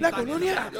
La colonia.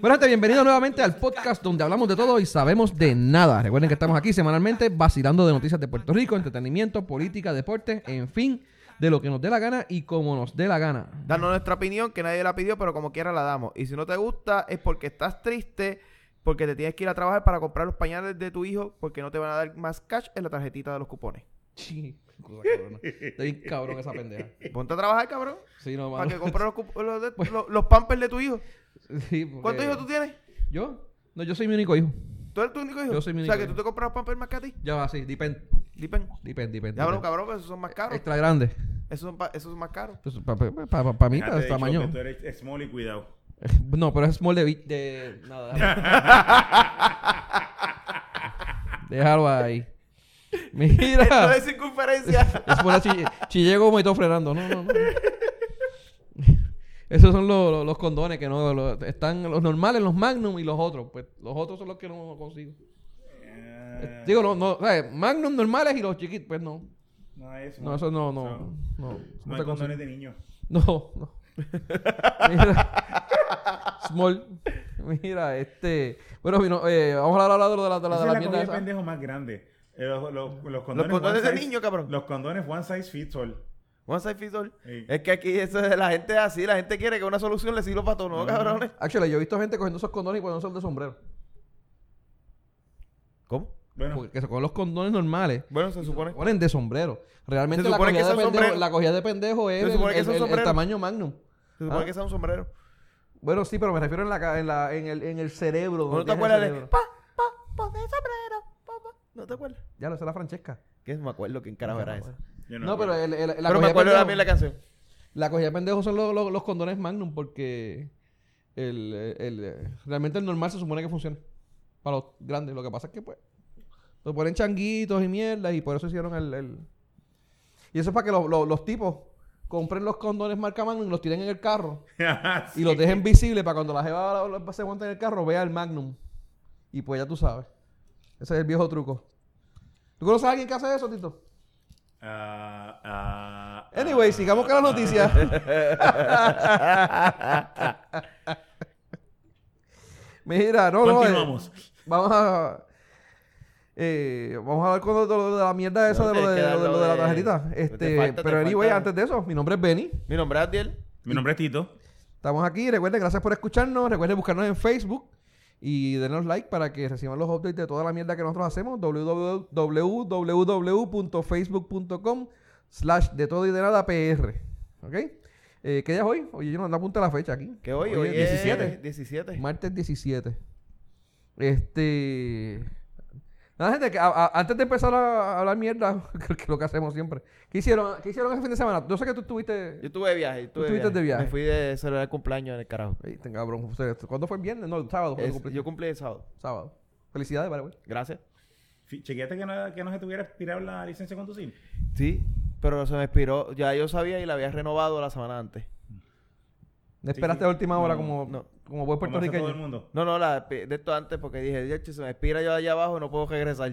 Bueno, gente, bienvenidos nuevamente al podcast donde hablamos de todo y sabemos de nada. Recuerden que estamos aquí semanalmente vacilando de noticias de Puerto Rico, entretenimiento, política, deporte, en fin, de lo que nos dé la gana y como nos dé la gana. Danos nuestra opinión, que nadie la pidió, pero como quiera la damos. Y si no te gusta, es porque estás triste, porque te tienes que ir a trabajar para comprar los pañales de tu hijo, porque no te van a dar más cash en la tarjetita de los cupones. Sí, bien cabrón esa pendeja. Ponte a trabajar, cabrón, Sí, no, para que compres los, cup- los, los- los pampers de tu hijo. Sí, porque- ¿Cuántos hijos tú tienes? ¿Yo? No, yo soy mi único hijo. ¿Tú eres tu único hijo? Yo soy mi O sea, único que tú te compras los pampers más que a ti. Ya va, sí, depende. Dipen. Depende, depende. Ya, bro, cabrón, que esos son más caros. Extra grande. Esos son, pa- esos son más caros. Pues, Para pa, pa, mí, para de tamaño. tú eres small y cuidado. No, pero es small de... de nada. Déjalo ahí. Esto Mira. es circunferencia. Es por así. Chillego me estoy frenando. No, no, no. Esos son los, los- los condones que no... los- están los normales, los Magnum y los otros. Pues los otros son los que no consigo. Eh, Digo, no, no, ¿sabes? Magnum normales y los chiquitos, pues no. No, eso No, eso no, no, No, no. no hay condones de niños. No, no. Mira. Small. Mira, este. Bueno, vino, eh, vamos a hablar de lo de la, de la, de Esa la es la mierda esa. de pendejo más grande. Eh, Los, los, los Los condones, condones one de size- niño, cabrón. Los condones one size fits all. One size fits all. Sí. Es que aquí eso es- la gente es así. La gente quiere que una solución le sirva para todo, ¿no, No. cabrones? Actually, yo he visto gente cogiendo esos condones y poniéndose de sombrero. ¿Cómo? Bueno, Porque se cogen los condones normales. Bueno, se supone. se ponen de sombrero. Realmente Se la cogida, que de pendejo, la cogida de pendejo es el, que tamaño magnum. Se supone ¿Ah? que sea un sombrero. Bueno, sí, pero me refiero en, la, en, la, en, el, en el cerebro. ¿No te acuerdas de pa, pa, pa de sombrero? Pa, pa. ¿No te acuerdas? Ya lo sé la Francesca. ¿Qué? No me acuerdo quién carajo era esa. yo No, pero el, el- la Pero me acuerdo también la canción. La cogida de pendejo son los, los- los condones Magnum porque el, el- el- realmente el normal se supone que funciona para los grandes. Lo que pasa es que pues lo ponen changuitos y mierda y por eso hicieron el... el- Y eso es para que los, los- los tipos compren los condones marca Magnum y los tiren en el carro y los dejen visibles para cuando la jeva se monte en el carro vea el Magnum. Y pues ya tú sabes. Ese es el viejo truco. ¿Tú conoces a alguien que hace eso, Tito? Ah, ah, Anyway, ah, sigamos con la noticia. Mira, no, no. eh, Continuamos. vamos a. eh, vamos a hablar con lo, de lo de la mierda esa de lo de, lo de- lo de la tarjetita. te Este, falta- pero anyway, falta- antes de eso, mi nombre es Benny. Mi nombre es Adiel. Mi nombre es Tito. Estamos aquí. Recuerden, gracias por escucharnos. Recuerden buscarnos en Facebook y denos like para que reciban los updates de toda la mierda que nosotros hacemos. www- www.facebook.com slash de todo y de nada PR. ¿Ok? Eh, ¿Qué día es hoy? Oye, yo no no apunta la fecha aquí. Que hoy, Hoy hoy es es 17. 17. Martes 17. Este. Nada, gente, que a- a- antes de empezar a hablar mierda, que lo que hacemos siempre. ¿Qué hicieron, ¿Qué hicieron ese fin de semana? Yo sé que tú estuviste. Yo estuve de viaje. Estuve estuviste de viaje. Me fui de celebrar el cumpleaños en el carajo. Ey, ten cabrón. ¿Cuándo fue el viernes? No, el sábado. yo cumplí el sábado. Sábado. Felicidades, vale, güey. Gracias. Chequeate que no, que no se tuviera expirado la licencia de conducir. Sí, pero se me expiró. Ya yo sabía y la había renovado la semana antes. No esperaste sí. a última hora No, como, no. Como buen hace todo el puertorriqueño. mundo. No, no, la, de esto antes porque dije, "Diache, se me expira yo allá abajo y no puedo regresar.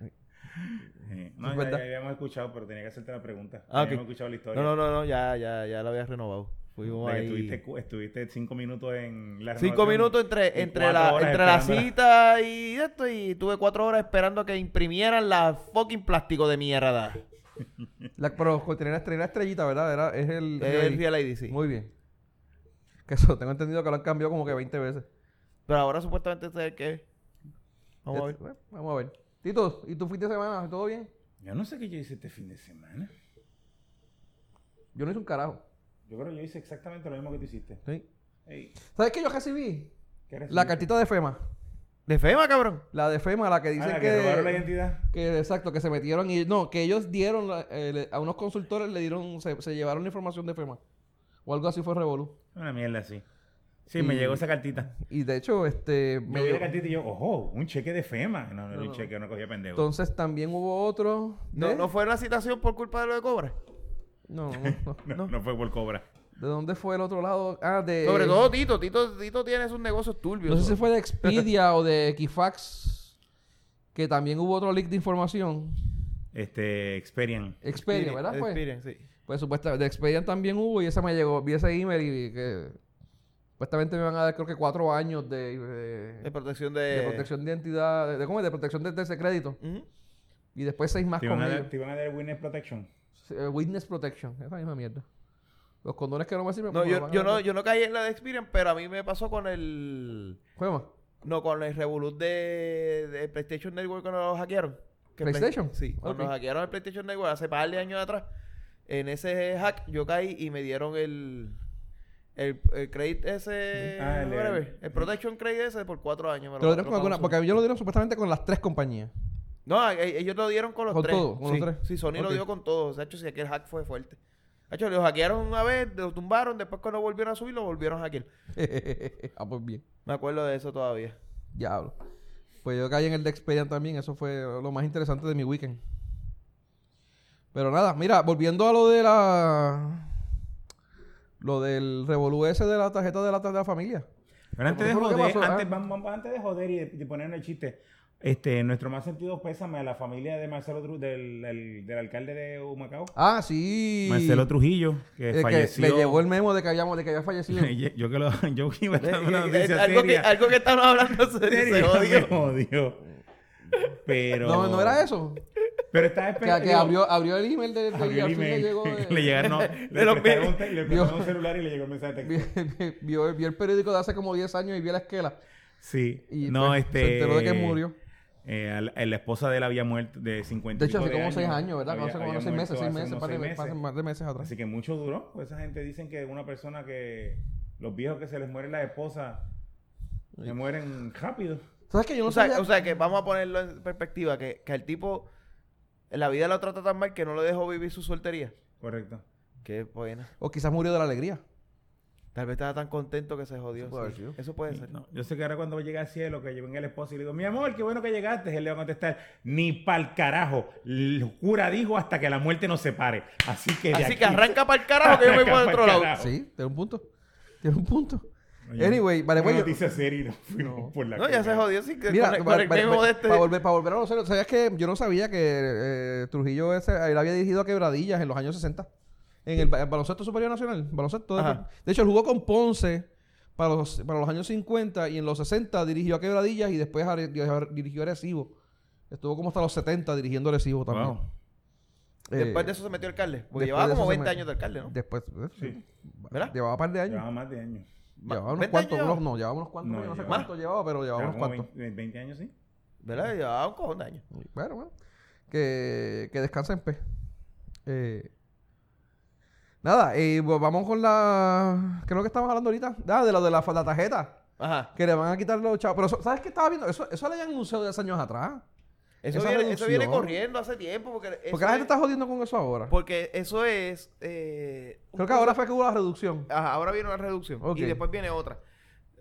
Sí. No, ya, ya habíamos escuchado, pero tenía que hacerte la pregunta. Ah, ok. habíamos escuchado la historia. No, no, no, no, ya, ya, ya la había renovado. Fuimos ahí. estuviste, cinco minutos en la Cinco minutos entre, entre, la, entre la cita y esto y tuve cuatro horas esperando a que imprimieran la fucking plástico de mierda. La, pero tenía una, tenía una estrellita, ¿verdad? Era, es el. Es el Real ID, sí. Muy bien. Que eso, tengo entendido que lo han cambiado como que 20 veces. Pero ahora supuestamente este es el que... Vamos a ver. Bueno, vamos a ver. Tito, ¿y tu fin de semana? ¿Todo bien? Yo no sé qué yo hice este fin de semana. Yo no hice un carajo. Yo creo que yo hice exactamente lo mismo que tú hiciste. Sí. Ey, ¿Sabes qué yo recibí? ¿qué La recibiste? cartita de FEMA. ¿De FEMA, cabrón? La de FEMA, la que Ah, dicen la que, que robaron la identidad. que exacto, que se metieron y no, que ellos dieron la- eh, le- a unos consultores le dieron, se, se llevaron la información de FEMA. O algo así fue Revolu. Una mierda así. Sí, me llegó esa cartita. Y de hecho, este Me vi la cartita y yo, ojo, un cheque de FEMA. No, no, era No, un no. cheque, no cogía pendejo. entonces también hubo otro. No, de- no fue una citación por culpa de lo de Cobra. no, no, no. no, no fue por cobra. ¿De dónde fue el otro lado? Ah, de... Sobre todo Tito. Tito, Tito tiene sus negocios turbios. No sé si fue de Expedia o de Equifax, que también hubo otro leak de información. Este, Experian. Expedia, ¿verdad? Fue? Experian, sí. Pues supuestamente, de Expedian también hubo y esa me llegó, vi ese email y que supuestamente me van a dar creo que cuatro años de, de- De protección de... de protección de identidad, de, de- ¿cómo es? De protección de, de ese crédito. Y después seis más Te con iban, a dar, ellos. te iban a dar Witness Protection. Eh, Witness Protection, esa misma mierda. Los condones que no me sirven. No, yo, van no, yo no caí en la de Experian, pero a mí me pasó con el... ¿Fue más? No, con el Revolut de, de PlayStation Network cuando lo hackearon. Que Play- ¿PlayStation? sí, cuando Ok. hackearon el PlayStation Network hace par de años atrás. En ese hack yo caí y me dieron el... El, el credit ese... Ah, el- Protection Credit ese por cuatro años. me Te lo dieron con alguna, porque ellos lo dieron supuestamente con las tres compañías. No, e- ellos lo dieron con los Con tres. todo, con los sí, tres. Sí, Sony lo dio con todo. O sea, hecho, sí, aquel hack fue fuerte. De hecho, lo hackearon una vez, lo tumbaron, después cuando volvieron a subir, lo volvieron a hackear. ah, pues bien. Me acuerdo de eso todavía. Diablo. Pues yo caí en el de Expedian también. Eso fue lo más interesante de mi weekend. Pero nada, mira, volviendo a lo de la. Lo del revolú ese de la tarjeta de la, de la familia. Pero antes de ¿Qué fue lo que joder, pasó? antes, Ah. vamos- antes de joder y de, de poner el chiste, este, nuestro más sentido pésame a la familia de Marcelo Tru- del, del, del alcalde de Humacao. Ah, sí. Marcelo Trujillo, que que falleció. le llegó el memo de que, habíamos, de que había fallecido. yo que lo, yo iba a una noticia algo, que, algo que estamos hablando se, se jodió. Pero. no, no era eso. Pero estaba Que, esperando. que abrió, abrió el email de, de fin le email. llegó. le llegaron, no, le los prestaron le Vio- prestaron un celular y le llegó el mensaje de texto. vio, vio- vio el periódico de hace como 10 años y vio la esquela. Sí. Y no, pues, este. se enteró de que murió. eh, eh, la esposa de él había muerto de 50 De hecho, hace de como 6 años, ¿verdad? Había- hace como había unos 6 meses, muerto 6 hace meses, par de- seis hace meses. más de meses atrás. Así que mucho duró. Pues esa gente dicen que una persona que. Los viejos que se les muere la esposa. Se mueren rápido. ¿Sabes que yo no O sea, sabía? o sea, que vamos a ponerlo en perspectiva, que, que el tipo, la vida lo trata tan mal que no le dejó vivir su soltería. Correcto. Qué buena. O quizás murió de la alegría. Tal vez estaba tan contento que se jodió. Eso puede sí. haber sido. Eso puede ser. No, yo sé que ahora cuando llegue al cielo, que yo venga el esposo y le digo, mi amor, qué bueno que llegaste, él le va a contestar, ni pa'l carajo. El cura dijo hasta que la muerte nos separe. Así que de Así aquí- que arranca para el carajo que yo me voy para otro pa'l lado. carajo. Sí, tiene un punto. Tiene un punto. Oye, Anyway, vale, una pues noticia seria fuimos No. por la No, ya se jodió. Sí, que Mira, con, el- pa- con el pa- memo pa- de este. para volver, para volver a lo serio, ¿sabías que yo no sabía que eh, Trujillo ese, él había dirigido a Quebradillas en los años 60? En el, ba- el baloncesto superior nacional, baloncesto. De, de hecho, él jugó con Ponce para los, para los años 50 y en los 60 dirigió a Quebradillas y después a- dirigió dirigió a Arecibo. Estuvo como hasta los 70 dirigiendo a Arecibo también. Wow. Eh, Después de eso se metió alcalde. Porque llevaba como se 20 me- años de alcalde, ¿no? Después, eh, Sí. ¿Verdad? llevaba un par de años. Llevaba más de años. Llevaba unos 20 cuantos, unos, no, llevaba unos cuantos, No, yo no sé llevaba- cuántos llevaba, pero llevaba unos cuantos. 20, 20 años, sí. ¿Verdad? Llevaba un cojón de años. Bueno, bueno. Que, que descanse en. Eh, nada, eh, pues vamos con la... ¿Qué es lo que estamos hablando ahorita? Ah, de lo de la, la tarjeta. Ajá. Que le van a quitar los chavos. Pero eso- ¿sabes qué estaba viendo? Eso, eso lo habían anunciado 10 años atrás. Eso viene, eso viene reducción. corriendo hace tiempo. Porque, eso ¿Por qué la gente es- está jodiendo con eso ahora? porque eso es. eh, Creo que ahora fue que hubo la reducción. Ajá, ahora viene una reducción y después viene otra.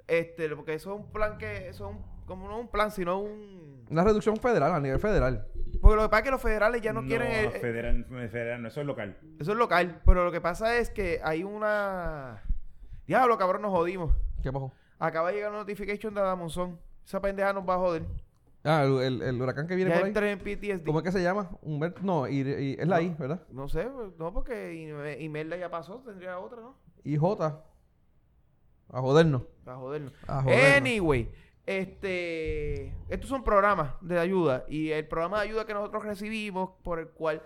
Este, porque eso es un plan que, eso es un, como no un plan, sino un... Una reducción federal, a nivel federal. Porque lo que pasa es que los federales ya no, quieren... eh, eh, Federal, federal, no, eso es local. eso es local, pero lo que pasa es que hay una... Diablo, cabrón, nos jodimos. ¿Qué pasó? Acaba de llegar una notification de Adamonzón. Esa pendeja nos va a joder. Ah, el, el- el huracán que viene Ya por ahí. entré en PTSD. ¿Cómo es que se llama? Humberto. No, y, y- es la I, ¿verdad? No sé, no, porque Ime- Imelda ya pasó, tendría otra, ¿no? Y J. A jodernos. Para jodernos. A jodernos. Anyway, este, estos son programas de ayuda y el programa de ayuda que nosotros recibimos por el cual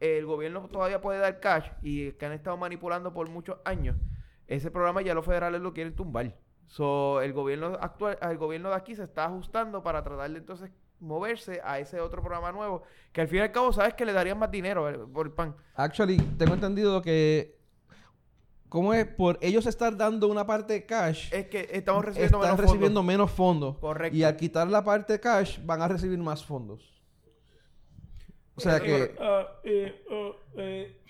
el gobierno todavía puede dar cash y que han estado manipulando por muchos años, ese programa ya los federales lo quieren tumbar. So, el gobierno actual, el gobierno de aquí se está ajustando para tratar de entonces moverse a ese otro programa nuevo que al fin y al cabo sabes que le darían más dinero eh, por el pan. Actually, tengo entendido que. ¿Cómo es? Por ellos estar dando una parte de cash, Es que estamos recibiendo están menos recibiendo fondos. menos fondos. Correcto. Y al quitar la parte cash, van a recibir más fondos. O sea que. Eh,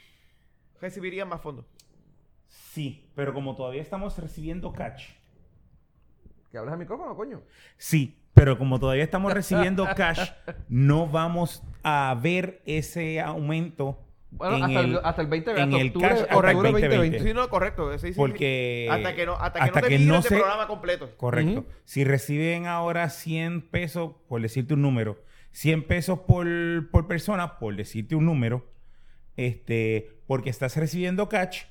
Recibirían más fondos. Sí, pero como todavía estamos recibiendo cash. Que hables al micrófono, coño. Sí, pero como todavía estamos recibiendo cash, no vamos a ver ese aumento Bueno, en hasta el, el- hasta el 2020, en hasta el octubre, cash hasta octubre el 2020. 2020. Sí, no, correcto. Sí, sí, sí. Porque Hasta que no, hasta que hasta no te que no se- programa completo. Correcto. Ujú. Si reciben ahora 100 pesos, por decirte un número, 100 pesos por, por persona, por decirte un número, este, porque estás recibiendo cash,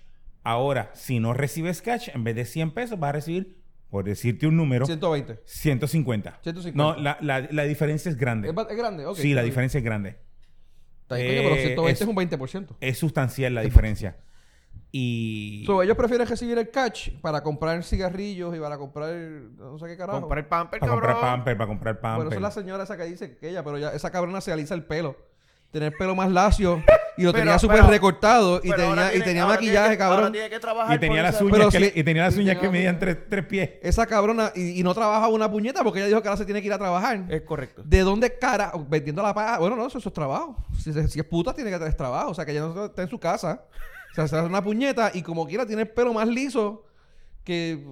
ahora, si no recibes cash, en vez de 100 pesos, vas a recibir, por decirte un número, 120. 150. 150. No, la, la- la diferencia es grande. ¿Es, grande? Ok. sí, la bien. diferencia es grande. Está bien, coño, pero Eh, 120 es, es- un 20%. Es sustancial la diferencia. Y... So, ellos prefieren recibir el cash para comprar cigarrillos y para comprar no sé qué carajo. Comprar pamper, para cabrón. comprar pamper, para comprar pamper. Bueno, esa es la señora esa que dice que ella, pero ya esa cabrona se alisa el pelo. Tener el pelo más lacio y lo Pero- tenía súper recortado y tenía, y tenía tiene maquillaje, que- cabrón. tiene que trabajar y tenía las uñas Pero que, y tenía las y uñas que medían tres, tres pies. Esa cabrona y, y no trabaja una puñeta porque ella dijo que ahora se tiene que ir a trabajar. Es correcto. ¿De dónde cara? Vendiendo la paja. Bueno, no, eso, eso es trabajo. Si, si es puta, tiene que tener trabajo. O sea, que ella no está en su casa. O sea, se hace una puñeta y como quiera tiene el pelo más liso que...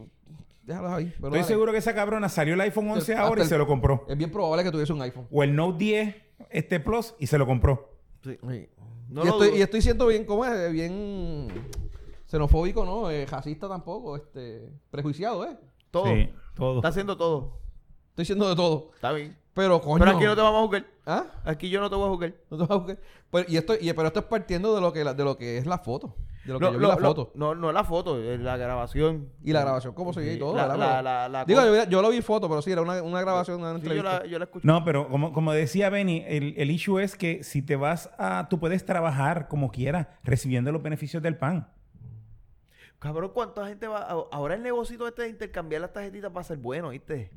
Déjalo ahí. pero Estoy dale. seguro que esa cabrona salió el iPhone 11 Hasta ahora y el- se lo compró. Es bien probable que tuviese un iPhone. O el Note 10 este Plus y se lo compró. Sí. Sí. No y, lo estoy, y estoy siendo bien, ¿cómo es? Bien xenofóbico, ¿no? Eh, racista tampoco, este... Prejuiciado, ¿eh? Todo. Sí, todo. Está haciendo todo. Estoy siendo de todo. Está bien. Pero, coño... Pero aquí no te vamos a jugar. ¿Ah? Aquí yo no te voy a jugar. No te vas a buscar. Pero, y esto, y, pero esto es partiendo de lo que, la- de lo que es la foto. De lo que No, yo vi la foto. No, no la foto, es la grabación. Y la grabación, cómo se veía y todo. La- ¿verdad? la- Pero- la- la Digo, yo, yo lo vi foto, pero sí, era una, una grabación, una Sí, yo la, yo la escuché. No, pero como, como decía Benny, el, el issue es que si te vas a... Tú puedes trabajar como quieras, recibiendo los beneficios del pan. Cabrón, ¿cuánta gente va? a- Ahora el negocito este de intercambiar las tarjetitas va a ser bueno, ¿viste?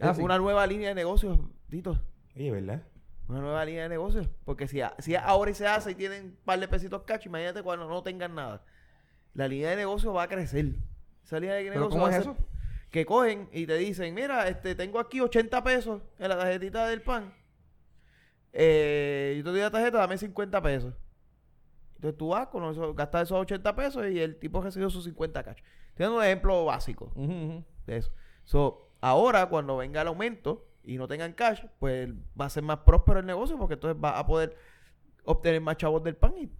Ah, es sí. una nueva línea de negocios, Tito. Oye, ¿verdad? Una nueva línea de negocios. Porque si, a- si ahora y se hace y tienen un par de pesitos cacho, imagínate cuando no tengan nada. La línea de negocio va a crecer. Esa línea de ¿Pero negocio cómo va a es eso? Que cogen y te dicen, mira, este, tengo aquí 80 pesos en la tarjetita del pan. Eh, yo te doy la tarjeta, dame 50 pesos. Entonces tú vas con eso, gastas esos 80 pesos y el tipo recibió sus 50 cacho. Estoy dando un ejemplo básico de eso. So, ahora, cuando venga el aumento y no tengan cash, pues va a ser más próspero el negocio porque entonces va a poder obtener más chavos del pan y,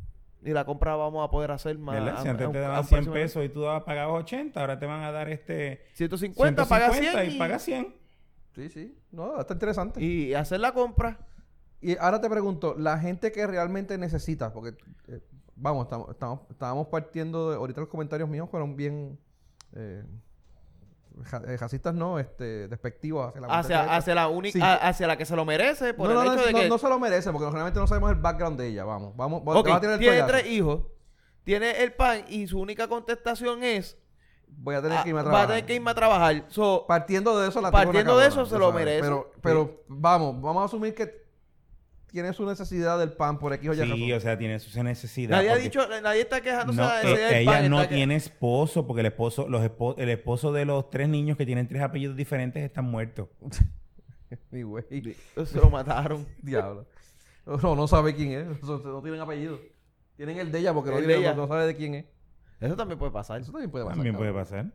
y la compra vamos a poder hacer más. A- Si antes a te daban un 100 precio menor. pesos y tú pagabas 80, ahora te van a dar este... 150, paga 100 150 y, y pagas 100. Sí, sí. No, está interesante. y hacer la compra. Y ahora te pregunto, la gente que realmente necesita, porque eh, vamos, estamos, estamos, estábamos partiendo de, ahorita los comentarios míos fueron bien eh, racistas, no, este, despectivos hacia la Hacia, hacia la única, Sí. hacia la que se lo merece por no, el no, hecho de no, que no se lo merece, porque realmente no sabemos el background de ella, vamos, vamos, Ok, te vas a tirar el tiene tres hijos, tiene el pan y su única contestación es Voy a tener ah, que irme a va a trabajar. tener que irme a trabajar. So, Partiendo de eso, la tengo Partiendo una de eso, se lo merece. Pero, pero vamos, vamos a asumir que tiene su necesidad del pan por X o Y razón. Sí, o sea, tiene su necesidad. nadie ha dicho, nadie está quejándose No, de eh, ella pan, no que- tiene esposo porque el esposo, los el esposo de los tres niños que tienen tres apellidos diferentes están muertos. Mi güey. Se lo mataron. Diablo. No, no sabe quién es. No, no tienen apellido. Tienen el de ella porque no, El tiene- de ella. no, no sabe de quién es. Eso también puede pasar. Eso también puede pasar. También puede pasar.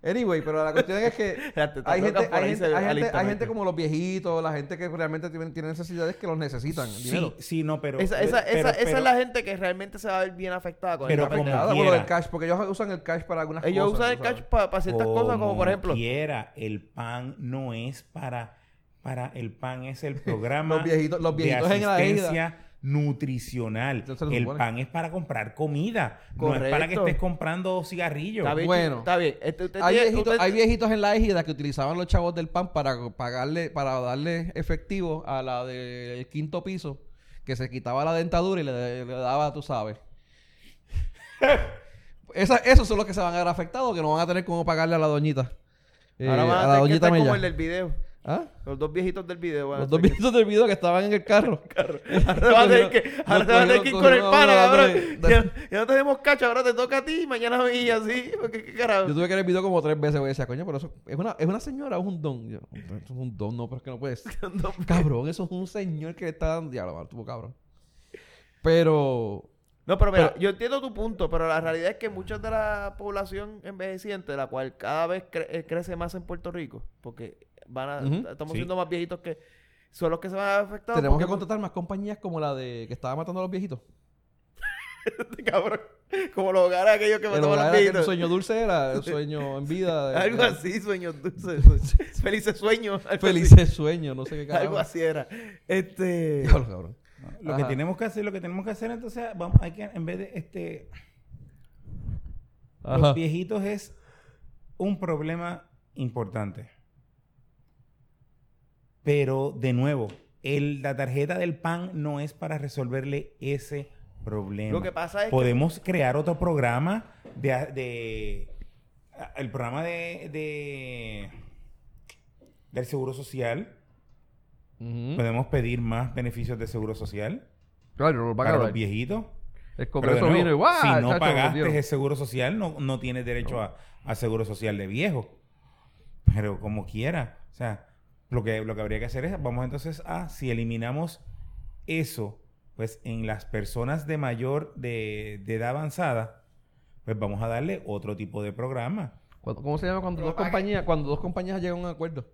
Anyway, pero la cuestión es que hay gente, hay, gente, hay, gente, hay alistamente. gente como los viejitos, la gente que realmente tienen, tienen necesidades que los necesitan. dinero. Sí, sí, no, pero... Esa, esa, pero- esa, esa pero- es la gente que realmente se va a ver bien afectada con Pero pendeja. Nada, por del cash, porque ellos usan el cash para algunas Ellos cosas. usan el cash para ciertas cosas, como por ejemplo. quiera, el pan no es para... Para el pan es el programa Los viejitos- los viejitos de en la asistencia nutricional. El pan es para comprar comida. No es para que Correcto. estés comprando cigarrillos. Está bien, Bueno. está bien. Este, usted Hay tiene- viejitos, usted- hay viejitos en la ejida que utilizaban los chavos del pan para pagarle, para darle efectivo a la del quinto piso, que se quitaba la dentadura y le, le daba, tú sabes. Esa- esos son los que se van a ver afectados, que no van a tener cómo pagarle a la doñita. Eh, Ahora van a a la tener que doñita estar como el del video. ¿Ah? Los dos viejitos del video. Los dos viejitos del video que estaban en el carro. Ahora te vas a tener que, ahora te vas a tener que ir con el pana, cabrón. Yo Ya, ya no tenemos cacho, ahora te toca a ti, mañana a mí y así. Porque, ¿qué carajo? tuve que ver el video como tres veces, güey. Decía, coño, pero eso es una, es una señora o es un don. Yo, eso es un don, no, pero es que no puede ser. No, Cabrón, eso es un señor que le está dando. Diablo, tuvo cabrón. Pero. No, pero mira, Pero- yo entiendo tu punto, pero la realidad es que mucha de la población envejeciente, la cual cada vez cre- eh, crece más en Puerto Rico, porque van a, estamos sí. siendo más viejitos que son los que se van a afectar. Tenemos porque- que contratar más compañías como la de que estaba matando a los viejitos. Este cabrón. Como los hogares aquellos que mataban a los que el viejitos. sueño dulce era el sueño en vida. de- Algo así, sueños dulces. Felices sueños. así. Felices sueños, no sé qué carajo. Algo así era. Este. Cabrón. Lo que tenemos que hacer, lo que tenemos que hacer, entonces, vamos, hay que, en vez de este, Ajá. los viejitos es un problema importante. Pero, de nuevo, el, la tarjeta del PAN no es para resolverle ese problema. Lo que pasa es que- Podemos crear otro programa de... de- el programa de, de- del Seguro Social. Podemos pedir más beneficios de Seguro Social Claro, lo para los viejitos. El Congreso nuevo, vino y ¡guau! si no pagaste el seguro social, no, no tienes derecho a, a seguro social de viejo. Pero como quiera. O sea, lo que, lo que habría que hacer es, vamos entonces a, si eliminamos eso, pues en las personas de mayor, de, de edad avanzada, pues vamos a darle otro tipo de programa. Cuando- ¿Cómo se llama cuando dos compañías, cuando dos compañías llegan a un acuerdo?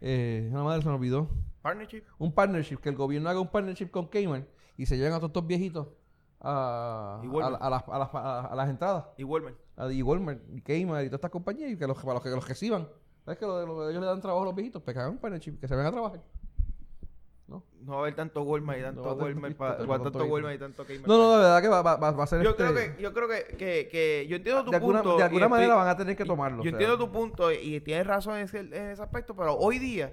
Eh, una madre se me olvidó. Partnership. Un partnership, que el gobierno haga un partnership con Cayman y se lleven a todos estos viejitos a, Y a, las, a, las, a, a las entradas. Y Walmart. A, y Walmart, y Kmart y todas estas compañías y que los, para los que los reciban. ¿Sabes que lo- lo- ellos le dan trabajo a los viejitos? Pues que hagan un partnership, que se vengan a trabajar. ¿No? No va a haber tanto Walmart y tanto haber Walmart tanto- pa- tanto- tanto. Walmart y tanto Kmart. No, no, de verdad que va, va, va- a ser Yo este- creo que, yo creo que, que, que yo entiendo tu de alguna, punto. de y alguna estoy- manera van a tener que tomarlo. Yo o sea. entiendo tu punto y tienes razón en ese, en ese aspecto, pero hoy día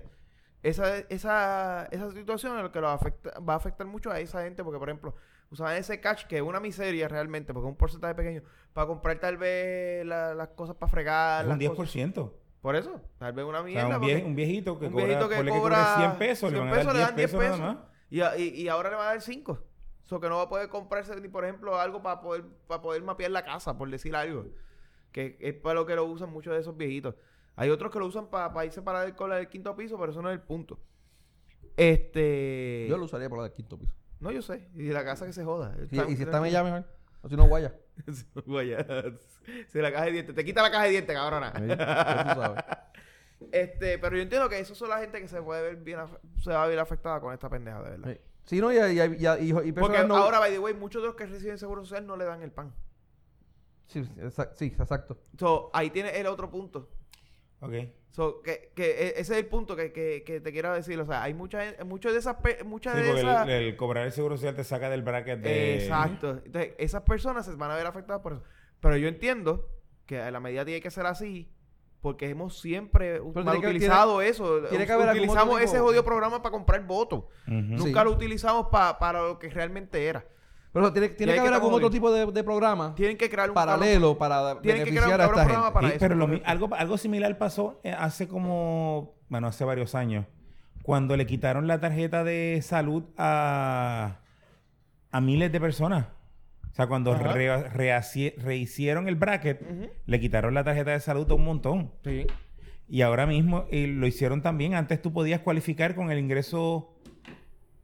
esa, esa, esa situación es lo que lo afecta, va a afectar mucho a esa gente porque, por ejemplo, usaban ese cash que es una miseria realmente porque es un porcentaje pequeño para comprar tal vez la- las cosas para fregar. Es un las 10%. cosas. Por eso, tal vez una O mierda. sea, un, porque- vie- un viejito que un cobra, viejito que ponle que cobre cobra 100 pesos, le 100 van a dar 10 dan 10 pesos, nada más. Y, a- y, y ahora le va a dar 5. So que no va a poder comprarse ni, por ejemplo, algo para poder, para poder mapear la casa, por decir algo. Que es para lo que lo usan muchos de esos viejitos. Hay otros que lo usan para irse para el cola del quinto piso, pero eso no es el punto. Este. Yo lo usaría por la del quinto piso. No, yo sé. Y la casa que se joda. Y, y si está mejor. O si no, guaya. Guaya. Si la caja de dientes. Te quita la caja de dientes, cabrona. Tú sabes. Este, pero yo entiendo que eso son la gente que se puede ver bien, se va a ver afectada con esta pendeja, de verdad. Sí. Sí, no, y, y, y, Porque no- ahora, by the way, muchos de los que reciben seguro social no le dan el pan. Sí, exacto. So, ahí tiene el otro punto. Ok. So, que, que e- ese es el punto que, que, que te quiero decir. O sea, hay muchas de esas, pe- muchas Sí, de porque esas... el, el cobrar el seguro social te saca del bracket de... Exacto. Entonces, esas personas se van a ver afectadas por eso. Pero yo entiendo que a la medida tiene que ser así porque hemos siempre mal que- utilizado eso. tiene que haber algún utilizamos ese jodido programa para comprar votos. Ujú. Nunca Sí. lo utilizamos pa- para lo que realmente era. Pero tiene, que que haber algún otro tipo de, de programa Tienen que crear un paralelo para Tienen que beneficiar crear un a esta gente. para Sí, eso, pero lo algo, algo similar pasó eh, hace como, bueno, hace varios años, cuando le quitaron la tarjeta de salud a, a miles de personas. O sea, cuando re- rehaci- rehicieron el bracket, le quitaron la tarjeta de salud a un montón. Sí. Y ahora mismo eh, lo hicieron también. Antes tú podías cualificar con el ingreso.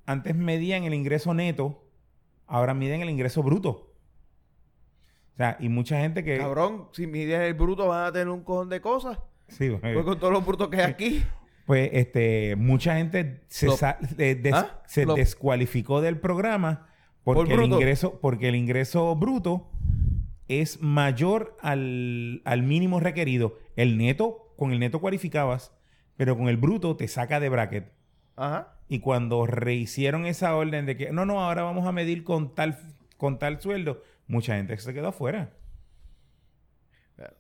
Antes medían el ingreso neto. Ahora miden el ingreso bruto. O sea, y mucha gente que. Cabrón, si mides el bruto van a tener un cojón de cosas. Sí, eh, Pues con todos los brutos que hay aquí. pues este, mucha gente se, Lo- sa- de- des- ¿Ah? se Lo- descualificó del programa porque Por el ingreso, porque el ingreso bruto es mayor al, al mínimo requerido. El neto, con el neto cualificabas, pero con el bruto te saca de bracket. Ajá. Y cuando rehicieron esa orden de que no, no, ahora vamos a medir con tal, con tal sueldo, mucha gente se quedó afuera.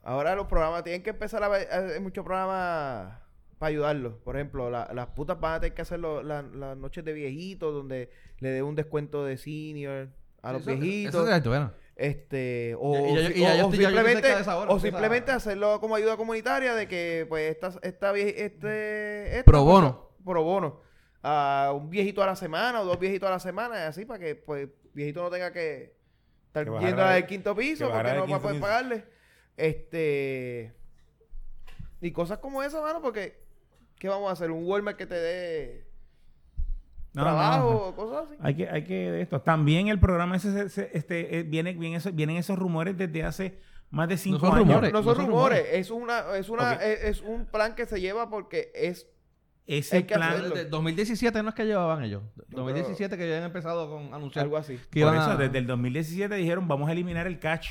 Ahora los programas tienen que empezar a hacer muchos programas para ayudarlos. Por ejemplo, la- las putas van a tener que hacer la- las noches de viejitos donde le dé un descuento de senior a los Eso- eso viejitos. es bueno. Este, o, simplemente, o simplemente hacerlo como ayuda comunitaria de que pues esta, esta este, esta Pro bono. pro bono. A un viejito a la semana o dos viejitos a la semana, y así para que pues viejito no tenga que estar Que yendo al quinto piso porque no va a poder pagarle. Este y cosas como esa, mano, porque ¿qué vamos a hacer? Un Walmart que te dé No, trabajo no. o cosas así. Hay que, hay que de esto. También el programa ese, se- se- este, eh, viene, viene eso- vienen esos rumores desde hace más de cinco son años. rumores. No son no son rumores, rumores. es una, es una, es un plan que se lleva porque es ese que plan... hacerlo. Desde 2017 no es que llevaban ellos. 2017 que ya habían empezado con anunciar Algo así. que Por eso, a- desde el 2017 dijeron, vamos a eliminar el catch.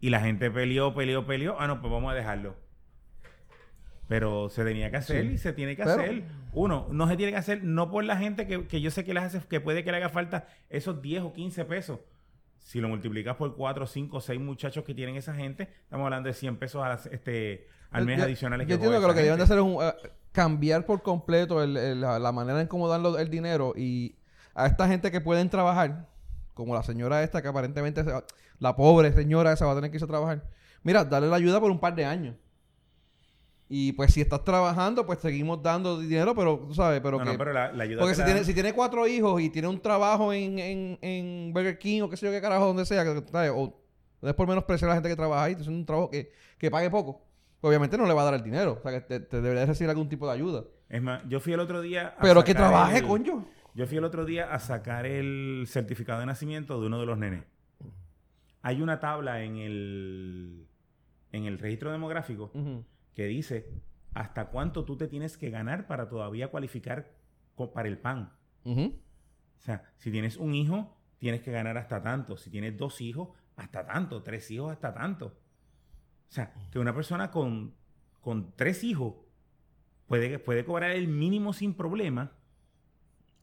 Y la gente peleó, peleó, peleó. Ah, no, pues vamos a dejarlo. Pero se tenía que hacer Sí. y se tiene que Pero- hacer. Uno, no se tiene que hacer, no por la gente que, que yo sé que les hace, que puede que le haga falta esos 10 o 15 pesos. Si lo multiplicas por 4, 5, 6 muchachos que tienen esa gente, estamos hablando de 100 pesos a las- este, al mes Yo- adicionales Yo que entiendo que lo que deben de hacer es un, eh, cambiar por completo el- el- la, la manera en cómo dan lo- el dinero y a esta gente que pueden trabajar, como la señora esta que aparentemente, se va- la pobre señora esa va a tener que irse a trabajar. Mira, darle la ayuda por un par de años. Y pues si estás trabajando, pues seguimos dando dinero, pero tú sabes, pero No, que... no, pero la, la ayuda porque si la tiene, si tiene cuatro hijos y tiene un trabajo en, en, en Burger King o qué sé yo qué carajo, donde sea, que, ¿sabes? o no es por menos precio a la gente que trabaja ahí, es un trabajo que, que pague poco, obviamente no le va a dar el dinero. O sea, que te, te debería recibir algún tipo de ayuda. Es más, yo fui el otro día... a Pero que trabaje, el- coño. Yo fui el otro día a sacar el certificado de nacimiento de uno de los nenes. Hay una tabla en el, en el registro demográfico que dice hasta cuánto tú te tienes que ganar para todavía cualificar para el PAN. O sea, si tienes un hijo, tienes que ganar hasta tanto. Si tienes dos hijos, hasta tanto. Tres hijos, hasta tanto. O sea, que una persona con, con tres hijos puede, puede cobrar el mínimo sin problema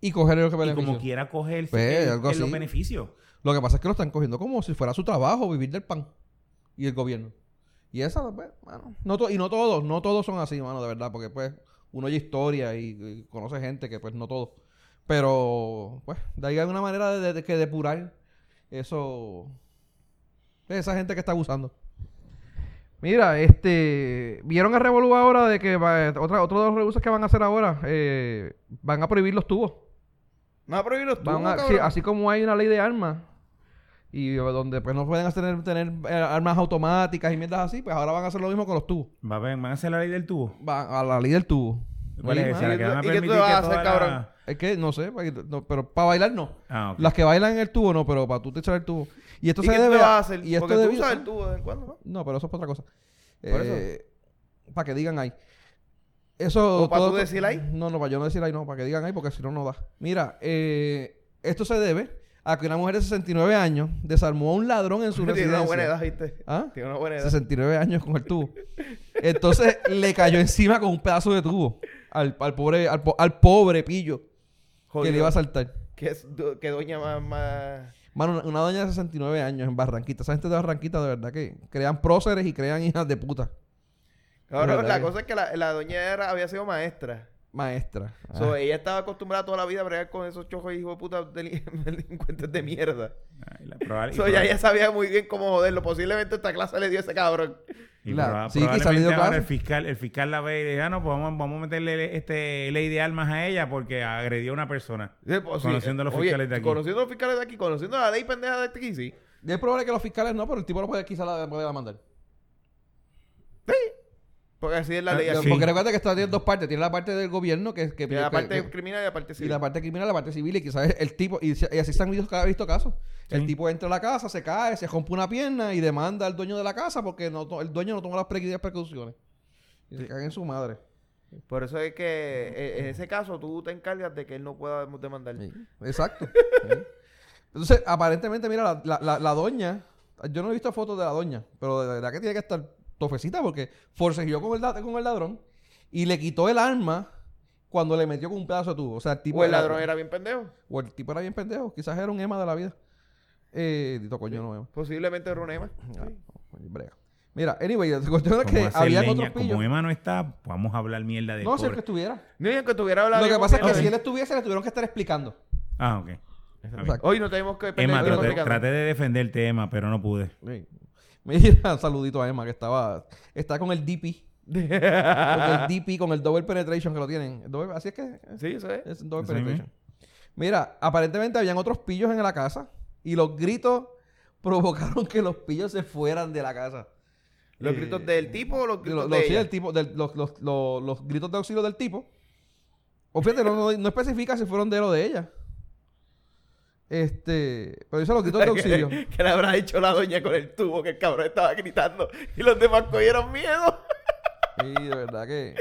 Y coger lo que y como quiera coger el, Pues, el- algo el- los beneficios. Lo que pasa es que lo están cogiendo como si fuera su trabajo, vivir del pan. Y el gobierno. Y esa, pues, mano, no to- y no todos, no todos son así, mano, de verdad, porque pues uno oye historia y, y conoce gente que pues no todos. Pero, pues, de ahí hay una manera de, de- que depurar eso. Esa gente que está abusando. Mira, este. ¿Vieron el revolú ahora de que va- otra, otro de los revoluciones que van a hacer ahora? eh, van a prohibir los tubos. No va a prohibir los Van tubos, a- sí, así como hay una ley de armas y eh, donde pues no pueden hacer tener, eh, armas automáticas y mierdas así, pues ahora van a hacer lo mismo con los tubos. Va a ver- van a hacer la ley del tubo. Van a la ley del tubo. ¿Cuál Sí, es esa? mano. La que van a ¿Y qué tú vas a hacer, toda la- cabrón? Es que no sé, no, pero para bailar no. Ah. Las que bailan en el tubo no, pero para tú te echar el tubo. Y esto ¿Y se qué tú debe vas a hacer? Y esto Porque tú usas el tubo de vez en cuando, ¿no? No, pero eso es para otra cosa. Por Eh, Para que digan ahí. Eso. ¿O para todo- tú decir ahí? No, no, para yo no decir ahí, no, para que digan ahí, porque si no, no da. Mira, eh, esto se debe a que una mujer de 69 años desarmó a un ladrón en su Tiene residencia. una buena edad, ¿viste? ¿Ah? Tiene una buena edad. 69 años con el tubo. Entonces le cayó encima con un pedazo de tubo al, al pobre al, al pobre pillo que le iba a saltar. Que, es, do- que doña más... más... Mano, una, doña de 69 años en Barranquita. Esa gente de Barranquita, de verdad, que crean próceres y crean hijas de puta. Cabrón, verdad la que- cosa es que la, la doña era, había sido maestra. Maestra. So, Ah. ella estaba acostumbrada toda la vida a bregar con esos chojos hijos de puta delin- delincuentes de mierda. Ay, la So, ella sabía muy bien cómo joderlo. Posiblemente esta clase le dio a ese cabrón. Y sí, que salió ahora clase. el fiscal, el fiscal la ve y dice, ah, no, pues vamos, vamos a meterle este ley de armas a ella porque agredió a una persona. Sí, pues, sí. Conociendo a los Oye, fiscales de aquí. Conociendo a los fiscales de aquí, conociendo la ley pendeja de aquí, sí. Y es probable que los fiscales no, pero el tipo lo puede quizá la puede mandar. Porque así es la Ah, ley sí. Porque recuerda que esto tiene dos partes. Tiene la parte del gobierno que... que, Tiene la que- parte que- criminal y la parte y civil. la parte criminal, la parte civil, y quizás el tipo, y, y así se han visto, visto casos. El Sí. tipo entra a la casa, se cae, se rompe una pierna y demanda al dueño de la casa porque no, el dueño no toma las pre- precauciones. Y se caga en su madre. Por eso es que eh, en ese caso tú te encargas de que él no pueda demandar. Sí, Exacto. Sí. Entonces, aparentemente, mira, la, la, la- la doña, yo no he visto fotos de la doña, pero de verdad que tiene que estar tofecita porque forcejeó con el, con el ladrón y le quitó el arma cuando le metió con un pedazo de tubo. O sea, el tipo O el ladrón era bien pendejo. O el tipo era bien pendejo. Quizás era un ema de la vida. Eh, dito coño, no ema. Posiblemente era un ema. Ah, Sí. no, brega. Mira, anyway, la cuestión es que leña, otros pillos. como Emma no está, vamos a hablar mierda de No, si pobre. que estuviera. Ni aunque tuviera hablado Lo que pasa es que si él estuviese, le tuvieron que estar explicando. Ah, ok. Hoy no tenemos que Emma, traté, traté de defenderte, Emma, pero no pude. Sí. Mira, un saludito a Emma que estaba. Está con el DP. Con el DP, con el double penetration que lo tienen. Double- así es que. sí, eso es. Es double Eso penetration. Mira, aparentemente habían otros pillos en la casa. Y los gritos provocaron que los pillos se fueran de la casa. ¿Los Eh, gritos del tipo o los de gritos lo- de lo- sí, ella? el tipo, del- los, los- los- los gritos de auxilio del tipo. O fíjate, no, no- no especifica si fueron de él o de ella. Este. Pero dice los gritos de auxilio. que, que le habrá dicho la doña con el tubo que el cabrón estaba gritando y los demás cogieron miedo. Sí, de verdad que.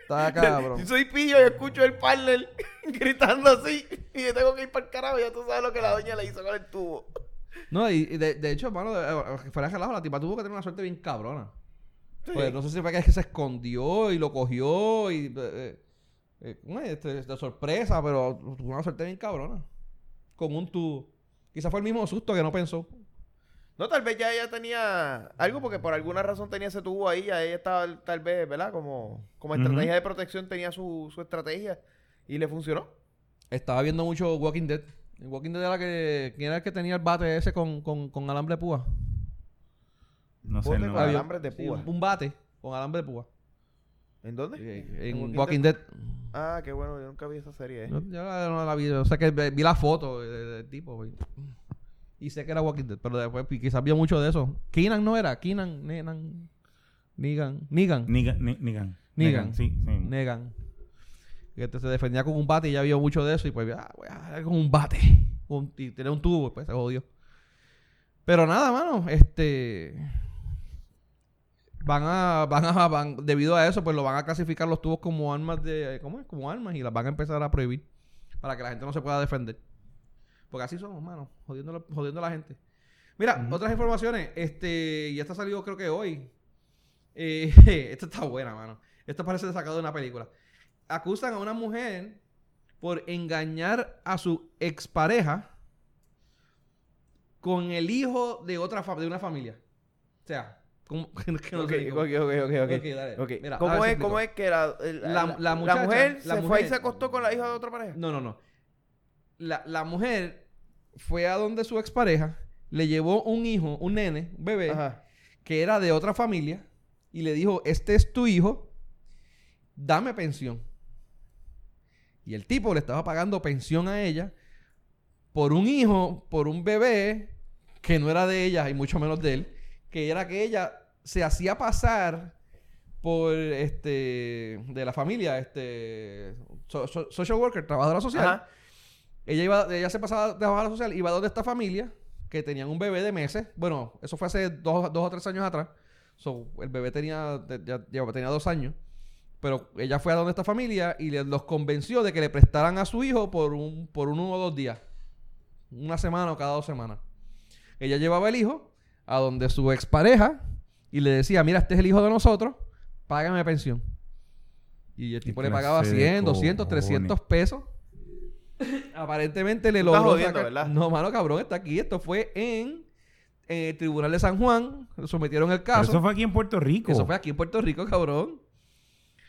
Está cabrón. Si soy pillo y escucho el partner gritando así y yo tengo que ir para el carajo, ya tú sabes lo que la doña le hizo con el tubo. No, y, y de, de hecho, hermano, eh, fuera de relajo, la tipa tuvo que tener una suerte bien cabrona. Pues no sé si fue que se escondió y lo cogió y... eh, eh, eh, ¿cómo es? Este, de sorpresa, pero tuvo una suerte bien cabrona. Con un tubo. Quizás fue el mismo susto que no pensó. No, tal vez ya ella tenía algo porque por alguna razón tenía ese tubo ahí, ya ella estaba tal vez, ¿verdad? Como, como estrategia de protección tenía su, su estrategia y le funcionó. Estaba viendo mucho Walking Dead. Walking Dead era que... ¿Quién era el que tenía el bate ese con, con, con alambre de púa? No sé con nombre. alambres de Sí, púa. un, un bate con alambre de púa. ¿En dónde? Eh, En, Walking Walking Dead. Ah, qué bueno, yo nunca vi esa serie. ¿eh? Yo, no la vi. O sea que vi la foto del, del tipo. güey. Y sé que era Walking Dead. Pero después quizás vio mucho de eso. Keenan no era. Keenan, Negan. Negan. Negan. Nigan. Ni- Nigan. Negan. Sí, sí. Negan. Que este se defendía con un bate y ya vio mucho de eso. Y pues, ah, voy a dar con un bate. Un, y tenía un tubo. Pues se jodió. Pero nada, mano. Este. Van a, van a, van, debido a eso, pues lo van a clasificar los tubos como armas de, ¿cómo es? Como armas y las van a empezar a prohibir para que la gente no se pueda defender. Porque así somos, mano, jodiendo, jodiendo a la gente. Mira, otras informaciones, este, y esta salió creo que hoy. Eh, esta está buena, mano. Esto parece sacado de una película. Acusan a una mujer por engañar a su expareja con el hijo de otra de una familia. O sea, ¿cómo? que no Ok, sé ok, cómo. ok, ok, ok. Ok, dale. Ok, Mira, a ¿Cómo, ver si es. ¿Cómo es que la, La- la, la la muchacha- mujer la se fue y se acostó con la hija de otra pareja? No, no, no. La, la mujer fue a donde su expareja, le llevó un hijo, un nene, un bebé, Ajá. que era de otra familia, y le dijo, este es tu hijo, dame pensión. Y el tipo le estaba pagando pensión a ella por un hijo, por un bebé que no era de ella y mucho menos de él, que era que ella se hacía pasar por este de la familia, este so- so- social worker, trabajadora social. Ajá. Ella iba, ella se pasaba de trabajadora social, iba donde esta familia, que tenían un bebé de meses. Bueno, eso fue hace dos, dos o tres años atrás. So, el bebé tenía, ya tenía dos años. Pero ella fue a donde esta familia y le- los convenció de que le prestaran a su hijo por un, por uno o dos días. Una semana o cada dos semanas. Ella llevaba el hijo a donde su expareja y le decía, mira, este es el hijo de nosotros, págame pensión. Y el tipo le pagaba clase de 100, 200, cojones. 300 pesos. Aparentemente le logró jodiendo, sacar- ¿verdad? No, mano, cabrón, está aquí. Esto fue en, en el Tribunal de San Juan. Sometieron el Pero caso. eso fue aquí en Puerto Rico. Eso fue aquí en Puerto Rico, cabrón.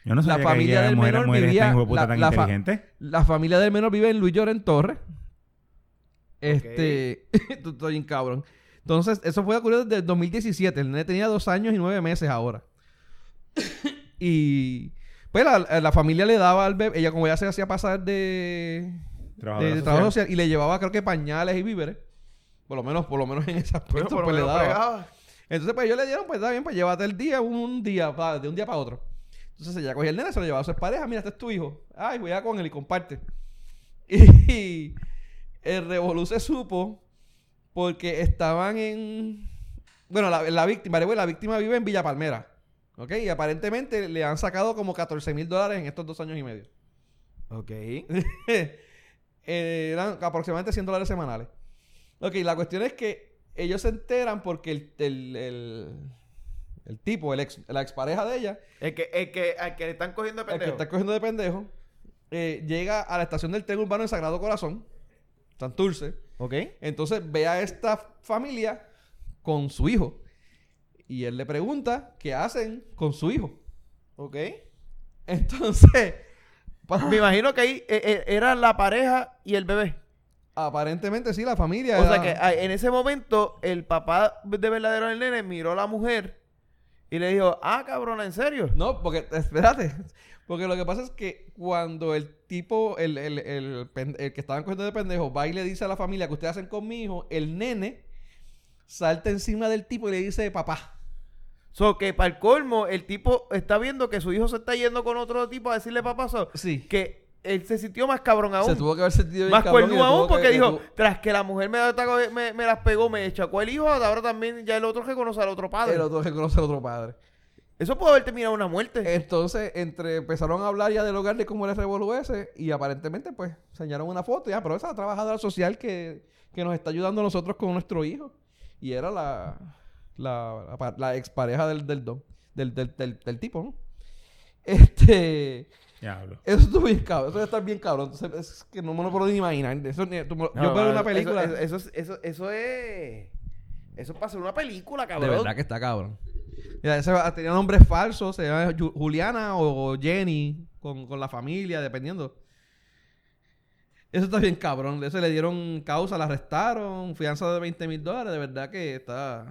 Yo no la sabía familia que aquellas del menor vivía- la- tan la fa-. La familia del menor vive en Luis Lloren Torres. Este, tú estoy bien cabrón. Entonces, eso fue ocurrido desde el 2017. El nene tenía dos años y nueve meses ahora. y pues la, la familia le daba al bebé, ella como ya se hacía pasar de, trabajo social y le llevaba creo que pañales y víveres. Por lo menos, por lo menos en Bueno, aspecto pues, le daba. Entonces, pues ellos le dieron, pues está bien, pues llévate el día, un, un día, pa- de un día para otro. Entonces ella cogía el nene, se lo llevaba a su pareja, mira, este es tu hijo. Ay, voy a con él y comparte. Y el revolú se supo porque estaban en... Bueno, la, la víctima, la víctima vive en Villa Palmera. ¿Ok? Y aparentemente le han sacado como 14 mil dólares en estos dos años y medio. Ok. Eran aproximadamente 100 dólares semanales. Ok, la cuestión es que ellos se enteran porque el, el, el, el tipo, el ex, la expareja de ella, El que, el que, al que le están cogiendo de el que pendejo. está cogiendo de pendejo, eh, llega a la estación del tren urbano en Sagrado Corazón, Santurce. Ok. Entonces ve a esta familia con su hijo. Y él le pregunta qué hacen con su hijo. Ok. Entonces, Me imagino que ahí eh, eh, era la pareja y el bebé. aparentemente sí, la familia. O sea que ah, en ese momento el papá de verdadero del nene miró a la mujer y le dijo, ah, cabrona, ¿en serio? No, porque, espérate. Porque lo que pasa es que cuando el tipo, el, el, el, que estaban cogiendo de pendejo, va y le dice a la familia que ustedes hacen con mi hijo, el nene salta encima del tipo y le dice papá. So que para el colmo, el tipo está viendo que su hijo se está yendo con otro tipo a decirle papá, so, Sí. que él se sintió más cabrón aún. Se tuvo que haber sentido más tuvo aún que- porque dijo, tras que la mujer me, me, me las pegó, me echacó el hijo, ahora también ya el otro reconoce al otro padre. El otro que conoce al otro padre. Eso puede haber terminado una muerte. Entonces, entre empezaron a hablar ya del hogar de cómo era Revolu ese y aparentemente, pues, enseñaron una foto. Ya, pero esa trabajadora social que, que nos está ayudando a nosotros con nuestro hijo. Y era la, la, la, la expareja del, del, don- del, del, del, del tipo, ¿no? Este... Diablo. Eso estuvo bien cabrón. Eso debe estar bien cabrón. Entonces, es que no me lo puedo ni imaginar. Eso, ni- tú No, yo veo una película... Eso, eso, eso, eso, eso es. Eso pasa en una película, De cabrón. verdad que está cabrón. Mira, ese va- tenía nombres falsos, se llama Ju- Juliana o Jenny, con, con la familia, dependiendo. Eso está bien cabrón. De eso le dieron causa, la arrestaron, fianza de 20 mil dólares. De verdad que está,